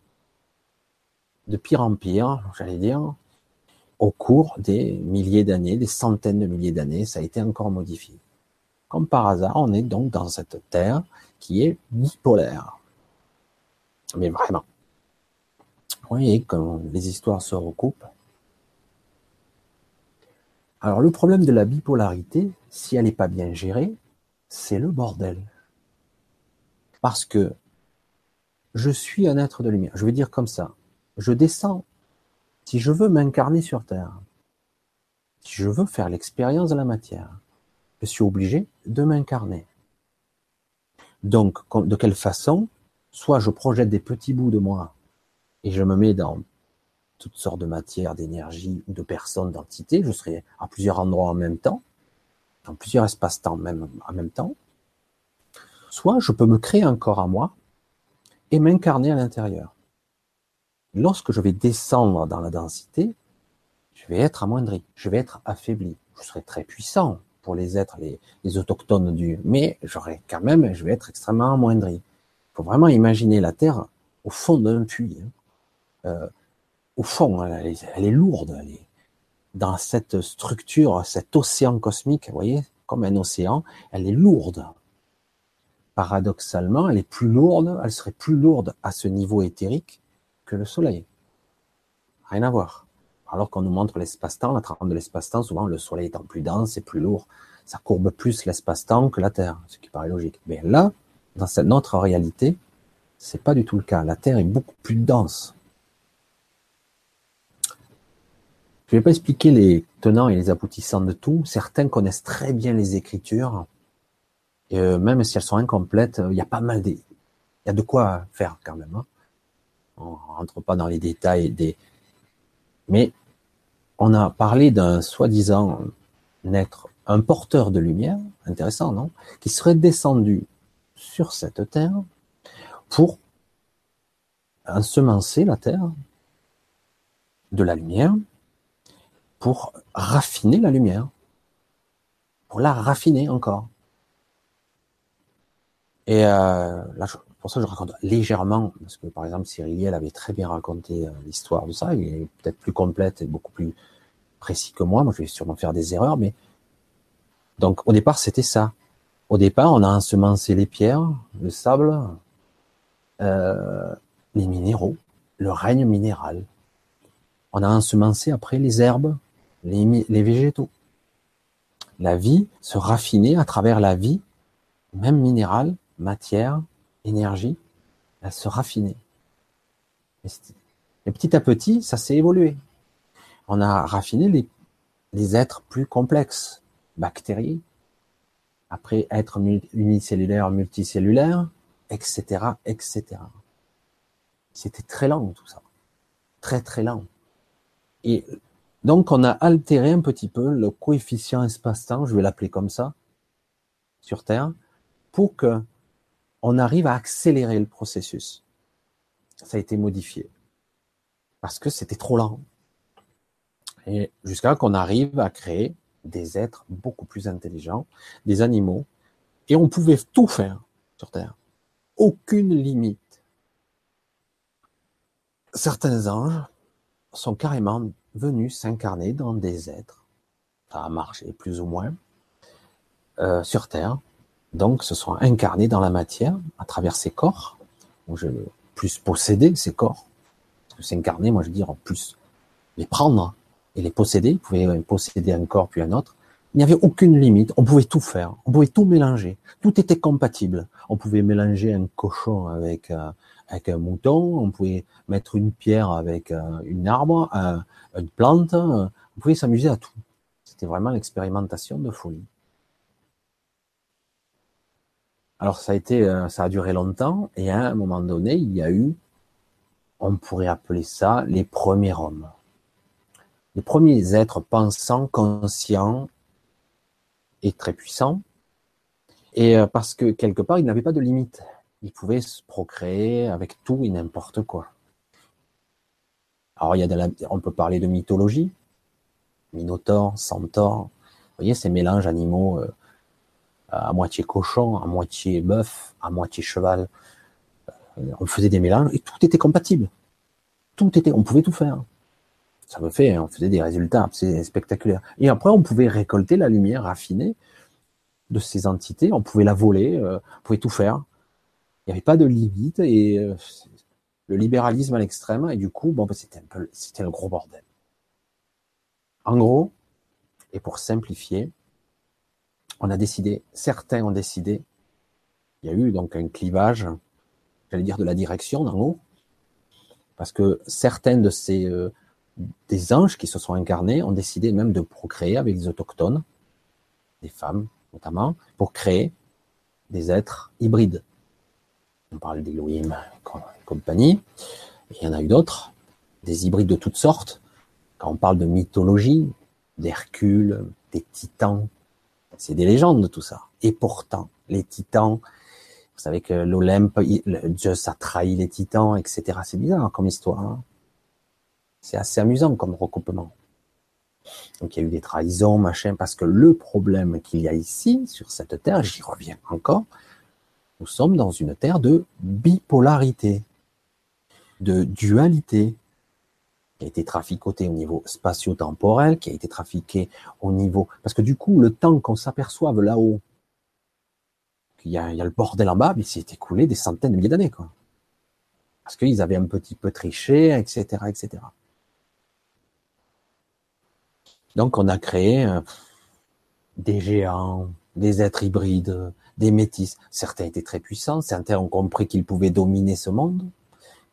Speaker 1: de pire en pire, j'allais dire, au cours des milliers d'années, des centaines de milliers d'années, ça a été encore modifié. Comme par hasard, on est donc dans cette Terre qui est bipolaire. Mais vraiment. Vous voyez comme les histoires se recoupent. Alors le problème de la bipolarité, si elle n'est pas bien gérée, c'est le bordel. Parce que je suis un être de lumière. Je vais dire comme ça. Je descends. Si je veux m'incarner sur Terre, si je veux faire l'expérience de la matière, je suis obligé de m'incarner. Donc, de quelle façon Soit je projette des petits bouts de moi et je me mets dans toutes sortes de matières, d'énergie ou de personnes, d'entités. Je serai à plusieurs endroits en même temps, dans plusieurs espaces-temps même en même temps. Soit je peux me créer un corps à moi et m'incarner à l'intérieur. Lorsque je vais descendre dans la densité, je vais être amoindri, je vais être affaibli. Je serai très puissant, pour les êtres, les, autochtones du, mais j'aurais quand même, je vais être extrêmement amoindri. Il faut vraiment imaginer la Terre au fond d'un puits. Hein. Euh, au fond, elle, est, lourde. Dans cette structure, cet océan cosmique, voyez, comme un océan, elle est lourde. Paradoxalement, elle est plus lourde, elle serait plus lourde à ce niveau éthérique que le Soleil. Rien à voir alors qu'on nous montre l'espace-temps, la trame de l'espace-temps, souvent le Soleil étant plus dense et plus lourd, ça courbe plus l'espace-temps que la Terre, ce qui paraît logique. Mais là, dans cette, notre réalité, c'est pas du tout le cas. La Terre est beaucoup plus dense. Je ne vais pas expliquer les tenants et les aboutissants de tout. Certains connaissent très bien les Écritures, et euh, même si elles sont incomplètes, il y a pas mal des, il y a de quoi faire quand même. Hein. On rentre pas dans les détails des, mais on a parlé d'un soi-disant être un porteur de lumière, intéressant, non? Qui serait descendu sur cette terre pour ensemencer la terre de la lumière, pour raffiner la lumière, pour la raffiner encore. Et euh, là, pour ça, je raconte légèrement, parce que par exemple, Cyriliel avait très bien raconté euh, l'histoire de ça. Il est peut-être plus complète et beaucoup plus précis que moi. Moi, je vais sûrement faire des erreurs, mais donc au départ, c'était ça. Au départ, on a ensemencé les pierres, le sable, euh, les minéraux, le règne minéral. On a ensemencé après les herbes, les, les végétaux. La vie se raffinait à travers la vie, même minérale, matière, énergie, à se raffiner. Et petit à petit, ça s'est évolué. On a raffiné les, les êtres plus complexes, bactéries, après être unicellulaire, multicellulaire, etc., etc. C'était très lent tout ça, très très lent. Et Donc on a altéré un petit peu le coefficient espace-temps, je vais l'appeler comme ça, sur Terre, pour que on arrive à accélérer le processus. Ça a été modifié. Parce que c'était trop lent. Et jusqu'à qu'on arrive à créer des êtres beaucoup plus intelligents, des animaux, et on pouvait tout faire sur Terre. Aucune limite. Certains anges sont carrément venus s'incarner dans des êtres. Ça a marché plus ou moins euh, sur Terre. Donc, se sont incarnés dans la matière à travers ces corps. je plus posséder ces corps. Parce que s'incarner, moi je veux dire, plus les prendre et les posséder. Vous pouvez posséder un corps puis un autre. Il n'y avait aucune limite. On pouvait tout faire. On pouvait tout mélanger. Tout était compatible. On pouvait mélanger un cochon avec, euh, avec un mouton. On pouvait mettre une pierre avec euh, une arbre, une plante. On pouvait s'amuser à tout. C'était vraiment l'expérimentation de folie. Alors ça a été, euh, ça a duré longtemps et à un moment donné, il y a eu, on pourrait appeler ça les premiers hommes, les premiers êtres pensants, conscients et très puissants. Et euh, parce que quelque part, ils n'avaient pas de limite. Ils pouvaient se procréer avec tout et n'importe quoi. Alors, on peut parler de mythologie, Minotaure, Centaure. Vous voyez, ces mélanges animaux euh, à moitié cochon, à moitié bœuf, à moitié cheval. Euh, on faisait des mélanges et tout était compatible. Tout était, on pouvait tout faire. Ça me fait, on faisait des résultats, c'est spectaculaire. Et après, on pouvait récolter la lumière raffinée de ces entités, on pouvait la voler, euh, on pouvait tout faire. Il n'y avait pas de limite et euh, le libéralisme à l'extrême et du coup, bon, ben, c'était un peu, c'était le gros bordel. En gros, et pour simplifier, on a décidé, certains ont décidé, il y a eu donc un clivage, j'allais dire de la direction d'en haut, parce que certains de ces euh, des anges qui se sont incarnés ont décidé même de procréer avec les autochtones, des femmes notamment, pour créer des êtres hybrides. On parle d'Elohim et compagnie, il y en a eu d'autres, des hybrides de toutes sortes. Quand on parle de mythologie, d'Hercule, des titans, c'est des légendes tout ça. Et pourtant, les titans, vous savez que l'Olympe, Zeus a trahi les titans, etc. C'est bizarre comme histoire. Hein. c'est assez amusant comme recoupement. Donc il y a eu des trahisons, machin, parce que le problème qu'il y a ici, sur cette terre, j'y reviens encore, nous sommes dans une terre de bipolarité, de dualité qui a été traficoté au niveau spatio-temporel, qui a été trafiqué au niveau... Parce que du coup, le temps qu'on s'aperçoive là-haut, qu'il y, a, le bordel en bas, il s'est écoulé des centaines de milliers d'années. quoi. Parce qu'ils avaient un petit peu triché, etc. etc. Donc on a créé euh, des géants, des êtres hybrides, des métis. Certains étaient très puissants, certains ont compris qu'ils pouvaient dominer ce monde,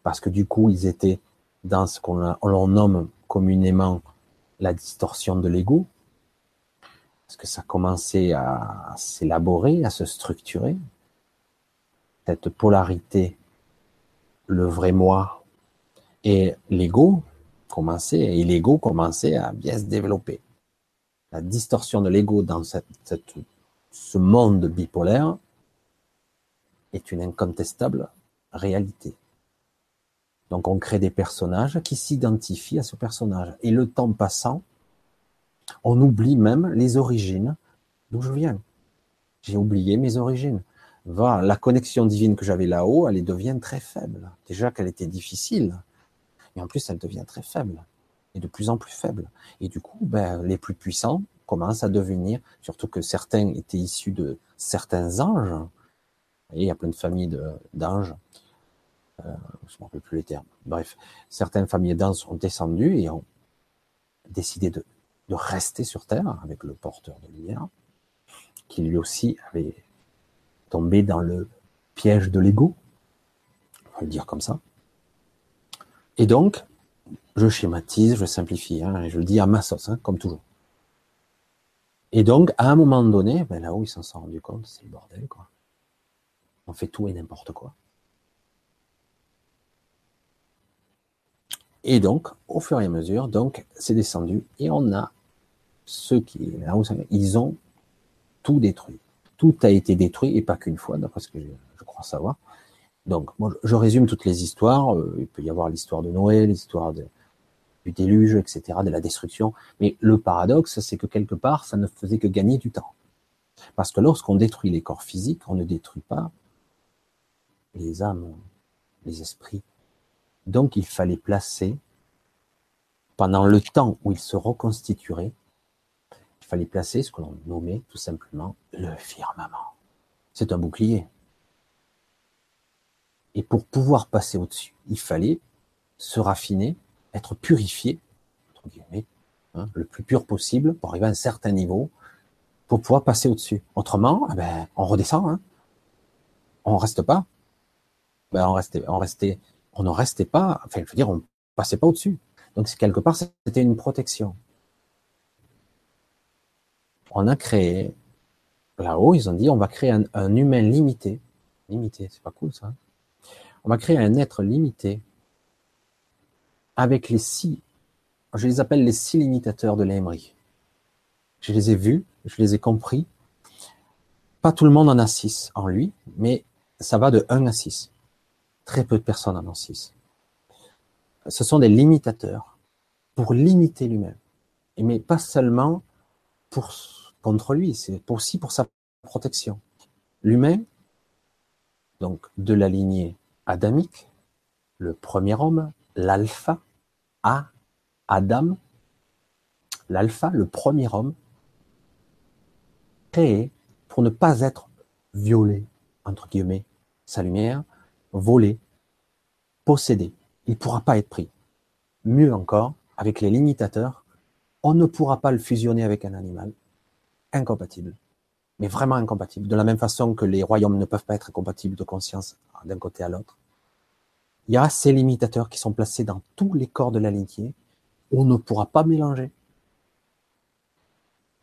Speaker 1: parce que du coup ils étaient dans ce qu'on nomme communément la distorsion de l'ego, parce que ça commençait à s'élaborer, à se structurer, cette polarité, le vrai moi et l'ego commençait, et l'ego commençait à bien se développer. La distorsion de l'ego dans ce monde bipolaire est une incontestable réalité. Donc on crée des personnages qui s'identifient à ce personnage. Et le temps passant, on oublie même les origines d'où je viens? J'ai oublié mes origines. Voilà, la connexion divine que j'avais là-haut, elle devient très faible. Déjà qu'elle était difficile, et en plus elle devient très faible, et de plus en plus faible. Et du coup, ben, les plus puissants commencent à devenir, surtout que certains étaient issus de certains anges. Et il y a plein de familles d'anges je ne me rappelle plus les termes. Bref, certaines familles d'anges ont descendu et ont décidé de, de rester sur Terre avec le porteur de lumière, qui lui aussi avait tombé dans le piège de l'ego, on va le dire comme ça. Et donc, je schématise, je simplifie, hein, et je le dis à ma sauce, hein, comme toujours. Et donc, à un moment donné, ben là-haut, ils s'en sont rendus compte, c'est le bordel, quoi. On fait tout et n'importe quoi. Et donc, au fur et à mesure, donc, c'est descendu et on a ceux qui, ils ont tout détruit. Tout a été détruit et pas qu'une fois, d'après ce que je, crois savoir. Donc, moi, je résume toutes les histoires. Euh, il peut y avoir l'histoire de Noé, l'histoire du déluge, etc., de la destruction. Mais le paradoxe, c'est que quelque part, ça ne faisait que gagner du temps. Parce que lorsqu'on détruit les corps physiques, on ne détruit pas les âmes, les esprits. Donc, il fallait placer, pendant le temps où ils se reconstitueraient, il fallait placer ce que l'on nommait tout simplement le firmament. C'est un bouclier. Et pour pouvoir passer au-dessus, il fallait se raffiner, être purifié, entre guillemets, hein, le plus pur possible pour arriver à un certain niveau, pour pouvoir passer au-dessus. Autrement, eh ben, on redescend, hein. on reste pas. Ben, on restait, on restait, on ne restait pas. Enfin, je veux dire, on passait pas au-dessus. Donc, quelque part, c'était une protection on a créé, là-haut, ils ont dit, on va créer un, humain limité. Limité, c'est pas cool ça. Hein. On va créer un être limité avec les six, je les appelle les six limitateurs de l'aimerie. Je les ai vus, je les ai compris. Pas tout le monde en a six en lui, mais ça va de 1 à 6. Très peu de personnes en ont 6. Ce sont des limitateurs pour limiter lui-même. Mais pas seulement pour contre lui, c'est aussi pour sa protection. L'humain, donc de la lignée adamique, le premier homme, l'alpha, A, Adam, l'alpha, le premier homme, créé pour ne pas être violé, entre guillemets, sa lumière, volé, possédé. Il ne pourra pas être pris. Mieux encore, avec les limitateurs, on ne pourra pas le fusionner avec un animal, incompatibles. Mais vraiment incompatibles. De la même façon que les royaumes ne peuvent pas être compatibles de conscience d'un côté à l'autre. Il y a ces limitateurs qui sont placés dans tous les corps de la lignée. On ne pourra pas mélanger.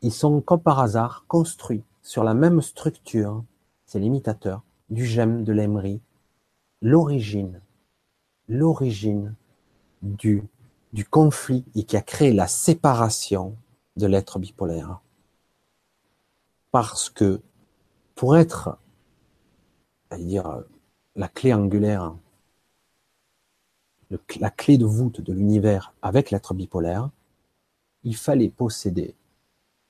Speaker 1: Ils sont comme par hasard construits sur la même structure, ces limitateurs, du gemme de l'aimerie, l'origine, l'origine du, conflit et qui a créé la séparation de l'être bipolaire parce que pour être, dire, la clé angulaire, la clé de voûte de l'univers avec l'être bipolaire, il fallait posséder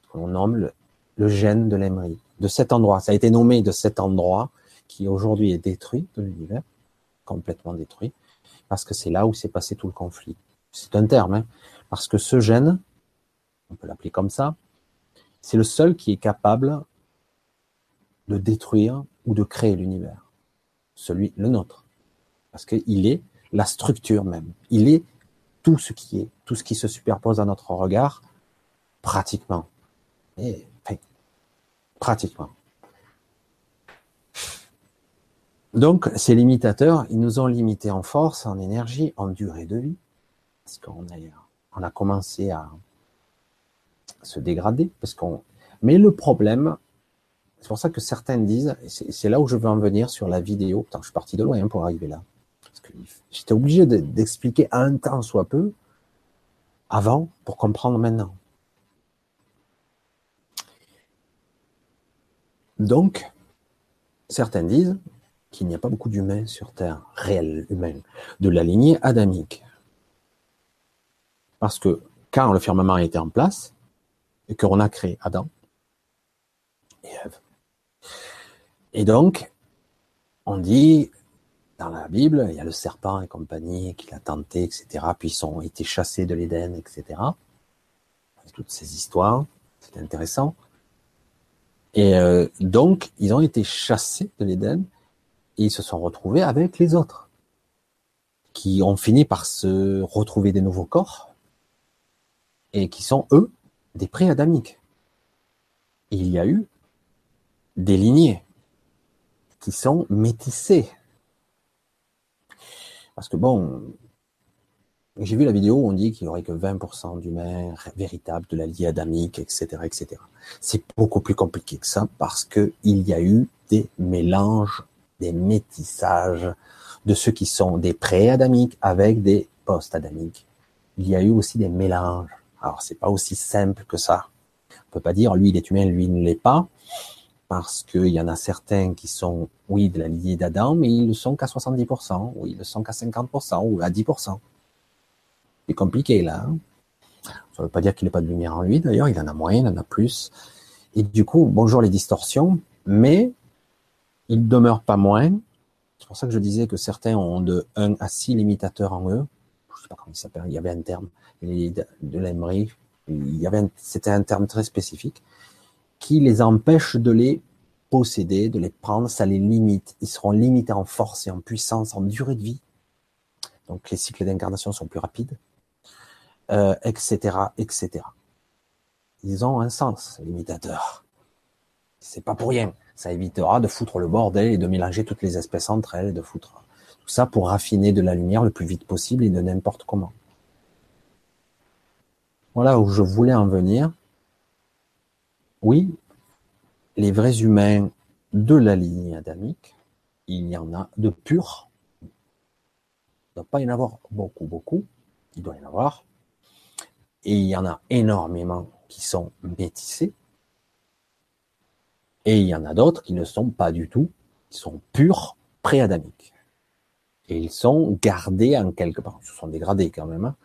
Speaker 1: ce qu'on nomme le, le gène de l'aimerie, de cet endroit. Ça a été nommé de cet endroit qui aujourd'hui est détruit de l'univers, complètement détruit, parce que c'est là où s'est passé tout le conflit. C'est un terme, hein, parce que ce gène, on peut l'appeler comme ça, c'est le seul qui est capable de détruire ou de créer l'univers. Celui, le nôtre. Parce qu'il est la structure même. Il est tout ce qui est, tout ce qui se superpose à notre regard, pratiquement. Pratiquement. Donc, ces limitateurs, ils nous ont limités en force, en énergie, en durée de vie. Parce qu'on a, commencé à, se dégrader. Mais le problème, c'est pour ça que certains disent, c'est là où je veux en venir sur la vidéo. Putain, je suis parti de loin hein, pour arriver là. Parce que j'étais obligé d'expliquer un temps soit peu avant pour comprendre maintenant. Donc, certains disent qu'il n'y a pas beaucoup d'humains sur Terre, réels humains, de la lignée adamique. Parce que quand le firmament été en place, et qu'on a créé Adam et Ève. Et donc, on dit, dans la Bible, il y a le serpent et compagnie qui l'a tenté, etc. Puis ils ont été chassés de l'Éden, etc. Toutes ces histoires, c'est intéressant. Et euh, donc, ils ont été chassés de l'Éden et ils se sont retrouvés avec les autres, qui ont fini par se retrouver des nouveaux corps et qui sont, eux, des pré-adamiques. il y a eu des lignées qui sont métissées. Parce que bon, j'ai vu la vidéo où on dit qu'il y aurait que 20% d'humains véritables de la liée adamique, etc., etc. C'est beaucoup plus compliqué que ça parce que il y a eu des mélanges, des métissages de ceux qui sont des pré-adamiques avec des post-adamique, il y a eu aussi des mélanges. Alors c'est pas aussi simple que ça. On peut pas dire lui il est humain, lui il ne l'est pas, parce qu'il y en a certains qui sont oui de la lignée d'Adam, mais ils ne sont qu'à 70%, ou ils ne sont qu'à 50%, ou à 10%. C'est compliqué là. Hein. ça ne veut pas dire qu'il n'est pas de lumière en lui, d'ailleurs, il en a moins, il en a plus. Et du coup, bonjour les distorsions, mais il demeure pas moins. C'est pour ça que je disais que certains ont de 1 à 6 limitateurs en eux. Je sais pas comment il s'appelle, il y avait un terme de l'Emery, il y avait c'était un terme très spécifique qui les empêche de les posséder, de les prendre, ça les limite. Ils seront limités en force et en puissance, en durée de vie. Donc les cycles d'incarnation sont plus rapides, euh, etc., etc. Ils ont un sens, limitateur. C'est pas pour rien. Ça évitera de foutre le bordel et de mélanger toutes les espèces entre elles, de foutre tout ça pour raffiner de la lumière le plus vite possible et de n'importe comment. Voilà où je voulais en venir. Oui, les vrais humains de la ligne adamique, il y en a de purs. Il ne doit pas y en avoir beaucoup, beaucoup. Il doit y en avoir. Et il y en a énormément qui sont métissés. Et il y en a d'autres qui ne sont pas du tout, qui sont purs pré-adamiques. Et ils sont gardés en quelque part, ils se sont dégradés quand même, hein.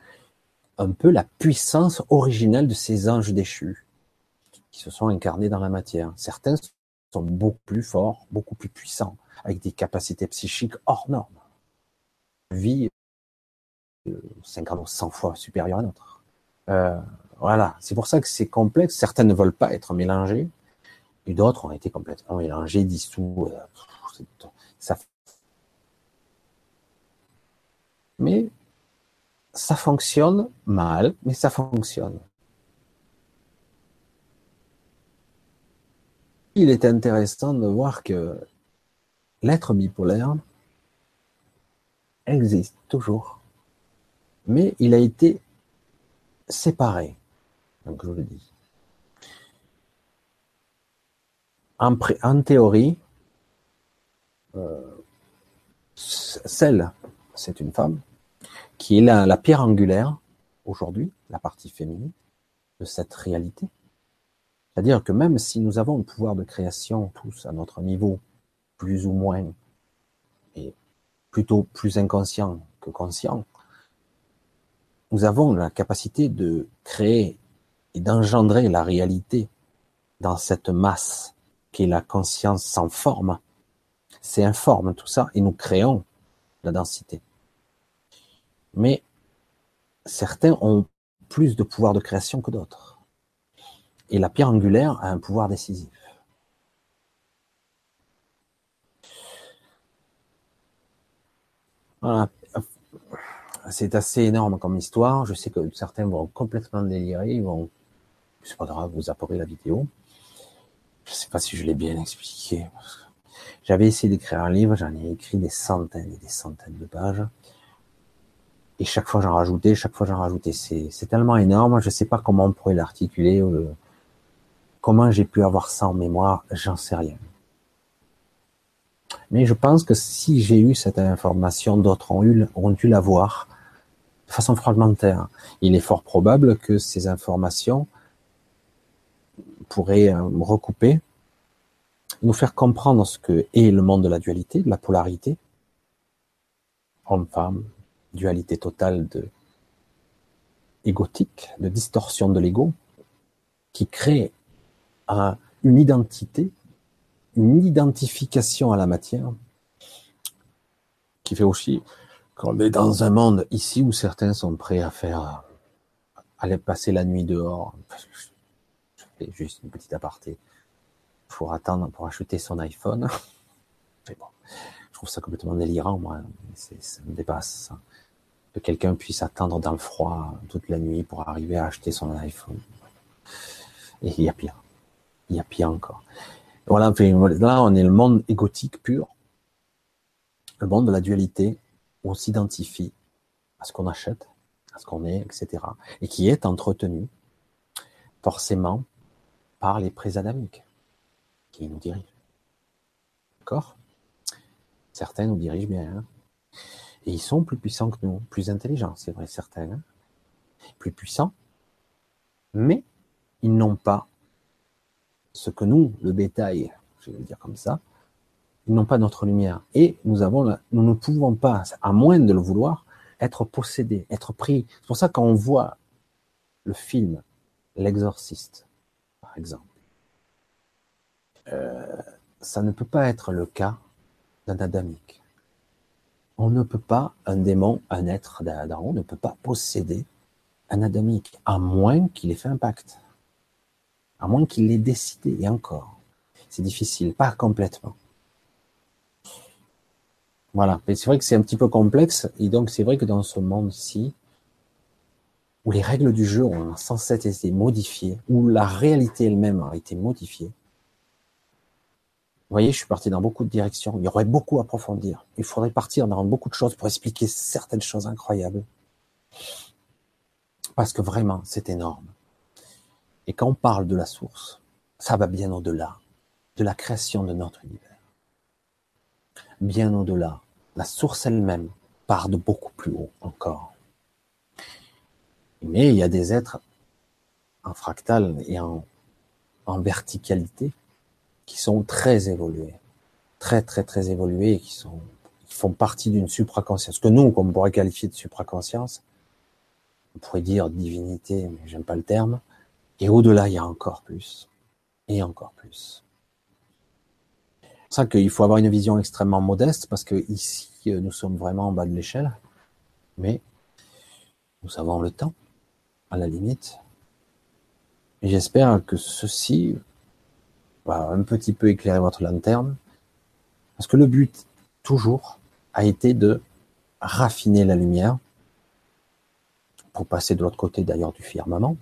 Speaker 1: un peu la puissance originelle de ces anges déchus qui se sont incarnés dans la matière. Certains sont beaucoup plus forts, beaucoup plus puissants, avec des capacités psychiques hors normes. Vie 50 ou 100 fois supérieure à notre. Euh, voilà, c'est pour ça que c'est complexe. Certains ne veulent pas être mélangés, d'autres ont été complètement mélangés, dissous. Euh. Mais ça fonctionne mal, mais ça fonctionne. Il est intéressant de voir que l'être bipolaire existe toujours, mais il a été séparé. Donc je le dis. En, théorie, euh, celle, c'est une femme, qui est la, la pierre angulaire, aujourd'hui, la partie féminine, de cette réalité. C'est-à-dire que même si nous avons le pouvoir de création tous à notre niveau, plus ou moins, et plutôt plus inconscient que conscient, nous avons la capacité de créer et d'engendrer la réalité dans cette masse qui la conscience sans forme. C'est informe tout ça et nous créons la densité. Mais certains ont plus de pouvoir de création que d'autres. Et la pierre angulaire a un pouvoir décisif. Voilà. C'est assez énorme comme histoire. Je sais que certains vont complètement délirer. Ils vont, c'est pas vous apporter la vidéo. Je sais pas si je l'ai bien expliqué. J'avais essayé d'écrire un livre, j'en ai écrit des centaines et des centaines de pages. Et chaque fois j'en rajoutais, chaque fois j'en rajoutais. C'est tellement énorme, je sais pas comment on pourrait l'articuler. Comment j'ai pu avoir ça en mémoire, j'en sais rien. Mais je pense que si j'ai eu cette information, d'autres ont, eu, ont dû l'avoir de façon fragmentaire. Il est fort probable que ces informations pourrait euh, recouper, nous faire comprendre ce que est le monde de la dualité, de la polarité, homme-femme, dualité totale de égotique, de distorsion de l'ego, qui crée une identité, une identification à la matière, qui fait aussi qu'on est dans un monde ici où certains sont prêts à faire, aller passer la nuit dehors juste une petite aparté. Faut attendre pour acheter son iPhone. Je trouve ça complètement délirant, moi. ça me dépasse. Que quelqu'un puisse attendre dans le froid toute la nuit pour arriver à acheter son iPhone. Et il y a pire. Il y a pire encore. Voilà, là, on est le monde égotique pur. Le monde de la dualité, où on s'identifie à ce qu'on achète, à ce qu'on est, etc. Et qui est entretenu forcément par les préadamiques qui nous dirigent. D'accord? Certains nous dirigent bien. Hein. Et ils sont plus puissants que nous, plus intelligents, c'est vrai, certains. Hein. plus puissants. Mais ils n'ont pas ce que nous, le bétail, je vais le dire comme ça, ils n'ont pas notre lumière. Et nous ne pouvons pas, à moins de le vouloir, être possédés, être pris. C'est pour ça qu'on voit le film L'exorciste, exemple. Euh, ça ne peut pas être le cas d'un adamique. On ne peut pas, un démon, un être d'Adam, ne peut pas posséder un adamique, à moins qu'il ait fait un pacte. À moins qu'il l'ait décidé, et encore. C'est difficile, pas complètement. Voilà. Mais c'est vrai que c'est un petit peu complexe, et donc c'est vrai que dans ce monde-ci, où les règles du jeu ont sans cesse été modifiées, où la réalité elle-même a été modifiée, vous voyez, je suis parti dans beaucoup de directions. Il y aurait beaucoup à approfondir. Il faudrait partir dans beaucoup de choses pour expliquer certaines choses incroyables. Parce que vraiment, c'est énorme. Et quand on parle de la source, ça va bien au-delà de la création de notre univers. Bien au-delà. La source elle-même part de beaucoup plus haut encore. Mais il y a des êtres en fractal et en, verticalité qui sont très évolués, très très très évolués, qui sont qui font partie d'une supraconscience que nous, on pourrait qualifier de supraconscience, on pourrait dire divinité, mais j'aime pas le terme. Et au-delà, il y a encore plus, et encore plus. C'est ça qu'il faut avoir une vision extrêmement modeste, parce que ici, nous sommes vraiment en bas de l'échelle, mais nous avons le temps, à la limite. J'espère que ceci un petit peu éclairer votre lanterne. Parce que le but, toujours, a été de raffiner la lumière pour passer de l'autre côté d'ailleurs du firmament.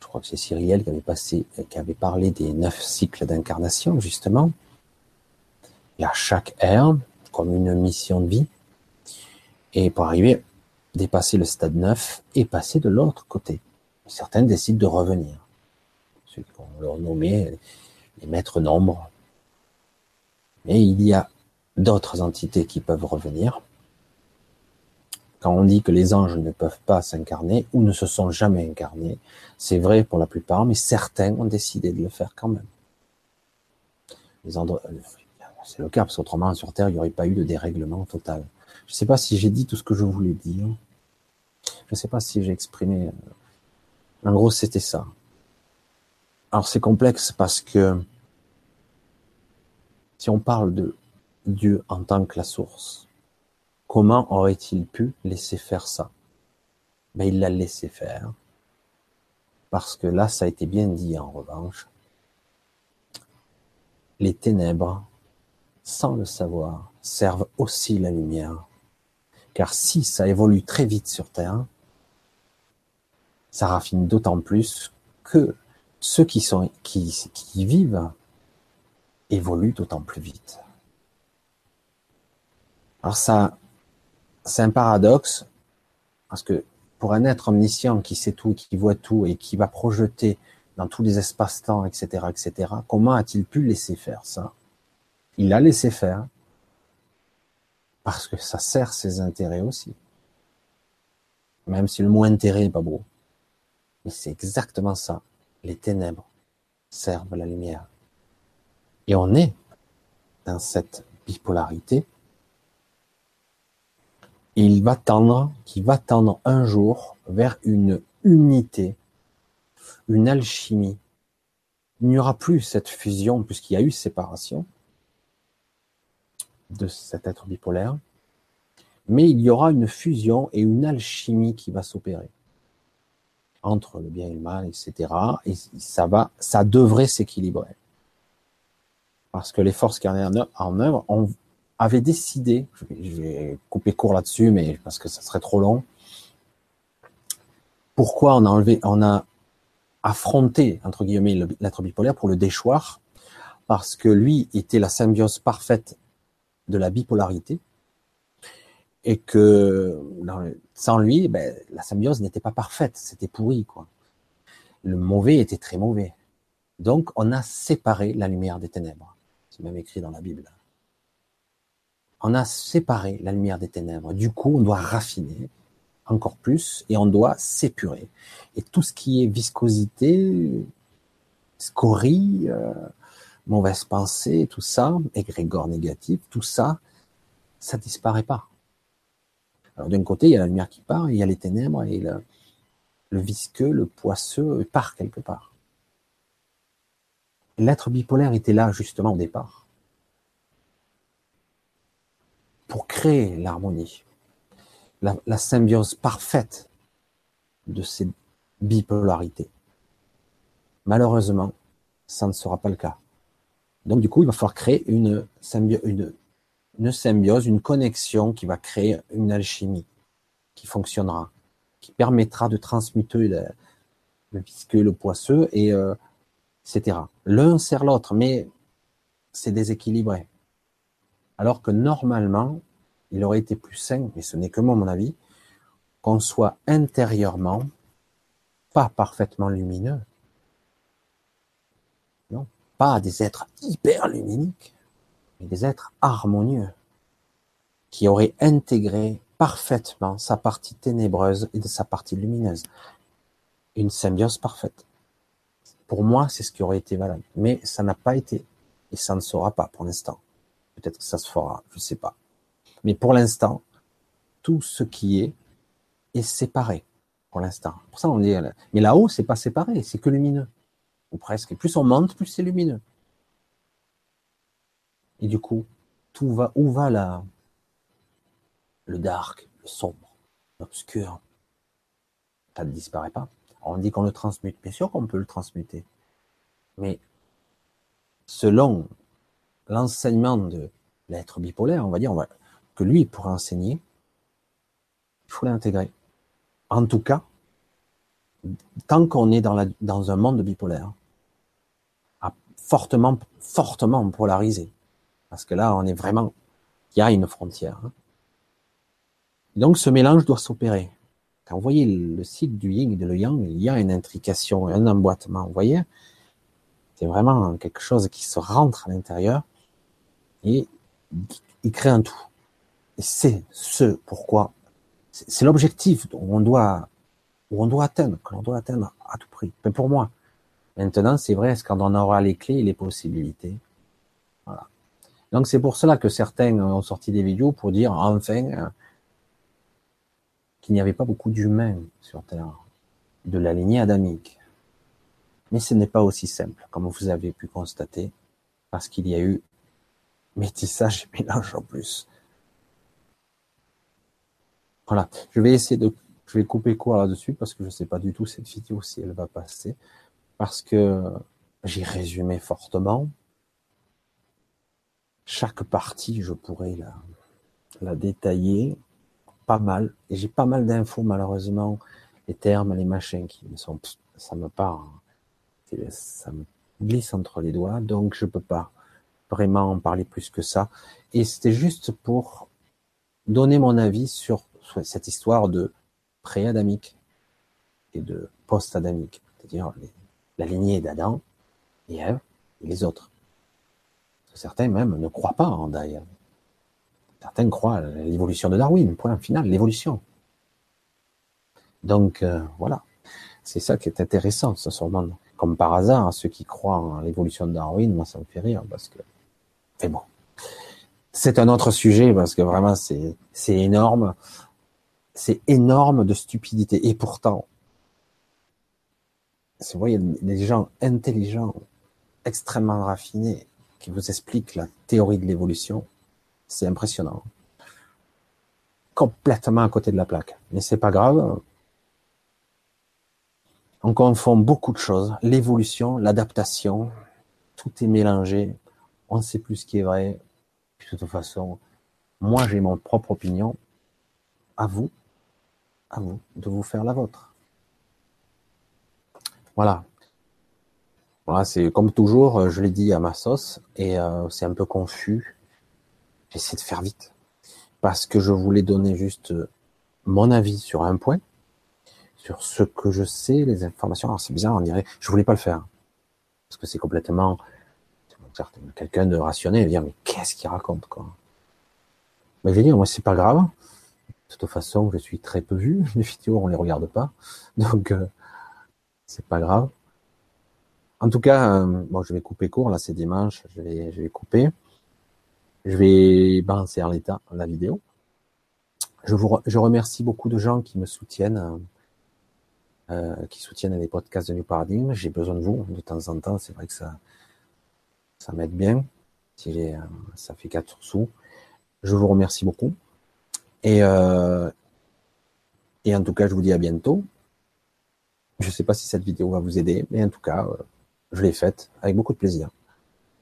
Speaker 1: Je crois que c'est Cyrielle qui avait passé, qui avait parlé des neuf cycles d'incarnation, justement. Et à chaque ère, comme une mission de vie. Et pour arriver, dépasser le stade 9 et passer de l'autre côté. Certains décident de revenir. Ceux qu'on leur nommait les maîtres nombres. Mais il y a d'autres entités qui peuvent revenir. Quand on dit que les anges ne peuvent pas s'incarner ou ne se sont jamais incarnés, c'est vrai pour la plupart, mais certains ont décidé de le faire quand même. C'est le cas, parce qu'autrement, sur Terre, il n'y aurait pas eu de dérèglement total. Je ne sais pas si j'ai dit tout ce que je voulais dire. Je ne sais pas si j'ai exprimé. Euh, en gros, c'était ça. Alors, c'est complexe parce que si on parle de Dieu en tant que la source, comment aurait-il pu laisser faire ça? Ben, Il l'a laissé faire. Parce que là, ça a été bien dit en revanche. Les ténèbres, sans le savoir, servent aussi la lumière. Car si ça évolue très vite sur Terre, ça raffine d'autant plus que ceux qui qui vivent évolue d'autant plus vite. Alors ça, c'est un paradoxe, parce que pour un être omniscient qui sait tout, qui voit tout et qui va projeter dans tous les espaces-temps, etc., etc., comment a-t-il pu laisser faire ça? Il a laissé faire parce que ça sert ses intérêts aussi. Même si le mot intérêt n'est pas beau. Mais c'est exactement ça. Les ténèbres servent la lumière. Et on est dans cette bipolarité. il va tendre, qui va tendre un jour vers une unité, une alchimie. Il n'y aura plus cette fusion puisqu'il y a eu séparation de cet être bipolaire, mais il y aura une fusion et une alchimie qui va s'opérer entre le bien et le mal, etc. Et ça va, ça devrait s'équilibrer parce que les forces qui en, œuvre on avait décidé, je vais, couper court là-dessus, mais parce que ça serait trop long. Pourquoi on a enlevé, on a affronté entre guillemets l'être bipolaire pour le déchoir, parce que lui était la symbiose parfaite de la bipolarité, et que sans lui, ben, la symbiose n'était pas parfaite, c'était pourri quoi. Le mauvais était très mauvais. Donc on a séparé la lumière des ténèbres même écrit dans la Bible. On a séparé la lumière des ténèbres. Du coup, on doit raffiner encore plus et on doit s'épurer. Et tout ce qui est viscosité, scorie, euh, mauvaise pensée, tout ça, égrégore négatif, tout ça, ça disparaît pas. Alors d'un côté, il y a la lumière qui part, il y a les ténèbres et le, visqueux, le poisseux part quelque part. L'être bipolaire était là justement au départ pour créer l'harmonie, la, symbiose parfaite de ces bipolarités. Malheureusement, ça ne sera pas le cas. Donc du coup, il va falloir créer une, une, une symbiose, une connexion qui va créer une alchimie qui fonctionnera, qui permettra de transmuter le, le poisseux, et euh, etc. L'un sert l'autre, mais c'est déséquilibré. Alors que normalement, il aurait été plus sain, mais ce n'est que moi mon avis, qu'on soit intérieurement pas parfaitement lumineux. Pas des êtres hyper luminiques, mais des êtres harmonieux, qui auraient intégré parfaitement sa partie ténébreuse et sa partie lumineuse. Une symbiose parfaite. Pour moi, c'est ce qui aurait été valable. Mais ça n'a pas été. Et ça ne sera pas pour l'instant. Peut-être que ça se fera, je ne sais pas. Mais pour l'instant, tout ce qui est est séparé pour l'instant. Pour ça, on dit, mais là-haut, c'est pas séparé, c'est que lumineux. Ou presque. Et plus on monte, plus c'est lumineux. Et du coup, tout va, où va le dark, le sombre, l'obscur? Ça ne disparaît pas. On dit qu'on le transmute. Bien sûr qu'on peut le transmuter. Mais selon l'enseignement de l'être bipolaire, on va dire, que lui pourrait enseigner, il faut l'intégrer. En tout cas, tant qu'on est dans, dans un monde bipolaire, fortement, fortement polarisé, parce que là, on est vraiment, il y a une frontière. Hein. Donc, ce mélange doit s'opérer. Quand vous voyez le cycle du yin et de le yang, il y a une intrication, un emboîtement. Vous voyez, c'est vraiment quelque chose qui se rentre à l'intérieur et il crée un tout. Et c'est ce pourquoi, c'est l'objectif on doit, où on doit atteindre, que l'on doit atteindre à tout prix. Mais pour moi, maintenant, c'est vrai, qu'on en aura les clés et les possibilités? Voilà. Donc c'est pour cela que certains ont sorti des vidéos pour dire enfin qu'il n'y avait pas beaucoup d'humains sur Terre, de la lignée adamique. Mais ce n'est pas aussi simple, comme vous avez pu constater, parce qu'il y a eu métissage et mélange en plus. Voilà, je vais essayer de, je vais couper quoi là-dessus parce que je ne sais pas du tout cette vidéo si elle va passer, parce que j'ai résumé fortement. Chaque partie, je pourrais la, détailler, pas mal. Et j'ai pas mal d'infos, malheureusement. Les termes, les machins qui me sont, ça me part, ça me glisse entre les doigts. Donc, je peux pas vraiment en parler plus que ça. Et c'était juste pour donner mon avis sur cette histoire de pré-adamique et de post-adamique. C'est-à-dire la lignée d'Adam et Ève et les autres. Certains même ne croient pas en Daïa. Certains croient à l'évolution de Darwin, point final, l'évolution. Donc euh, voilà, c'est ça qui est intéressant, ce monde. Comme par hasard, ceux qui croient en l'évolution de Darwin, moi ça me fait rire parce que, mais bon, c'est un autre sujet parce que vraiment c'est énorme, c'est énorme de stupidité et pourtant, vous voyez, des gens intelligents, extrêmement raffinés, qui vous expliquent la théorie de l'évolution, c'est impressionnant. Complètement à côté de la plaque. Mais c'est pas grave. On confond beaucoup de choses. L'évolution, l'adaptation, tout est mélangé. On ne sait plus ce qui est vrai. de toute façon, moi j'ai mon propre opinion. À vous, à vous de vous faire la vôtre. Voilà. Voilà, c'est comme toujours, je l'ai dit à ma sauce, et euh, c'est un peu confus. J'essaie de faire vite parce que je voulais donner juste euh, mon avis sur un point, sur ce que je sais, les informations. Alors c'est bizarre, on dirait, je voulais pas le faire parce que c'est complètement quelqu'un de rationnel dire mais qu'est-ce qu'il raconte quoi? Mais j'ai dit, moi, c'est pas grave. De toute façon, je suis très peu vu. Les vidéos, on les regarde pas. Donc, euh, c'est pas grave. En tout cas, euh, bon, je vais couper court. Là, c'est dimanche. Je vais, je vais couper. Je vais balancer en l'état la vidéo. Je vous, je remercie beaucoup de gens qui me soutiennent, euh, qui soutiennent les podcasts de New Paradigm. J'ai besoin de vous de temps en temps. C'est vrai que ça, ça m'aide bien. Si euh, ça fait quatre sous. Je vous remercie beaucoup. Et, euh, et en tout cas, je vous dis à bientôt. Je ne sais pas si cette vidéo va vous aider, mais en tout cas, euh, je l'ai faite avec beaucoup de plaisir.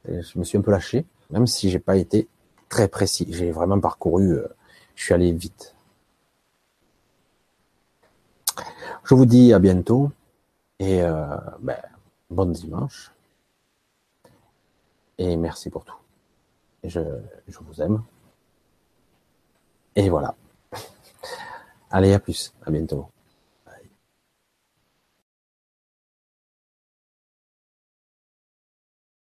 Speaker 1: je me suis un peu lâché, même si j'ai pas été très précis. J'ai vraiment parcouru, euh, je suis allé vite. Je vous dis à bientôt et euh, ben, bon dimanche. Et merci pour tout. je, je vous aime. Et voilà. Allez, à plus. À bientôt.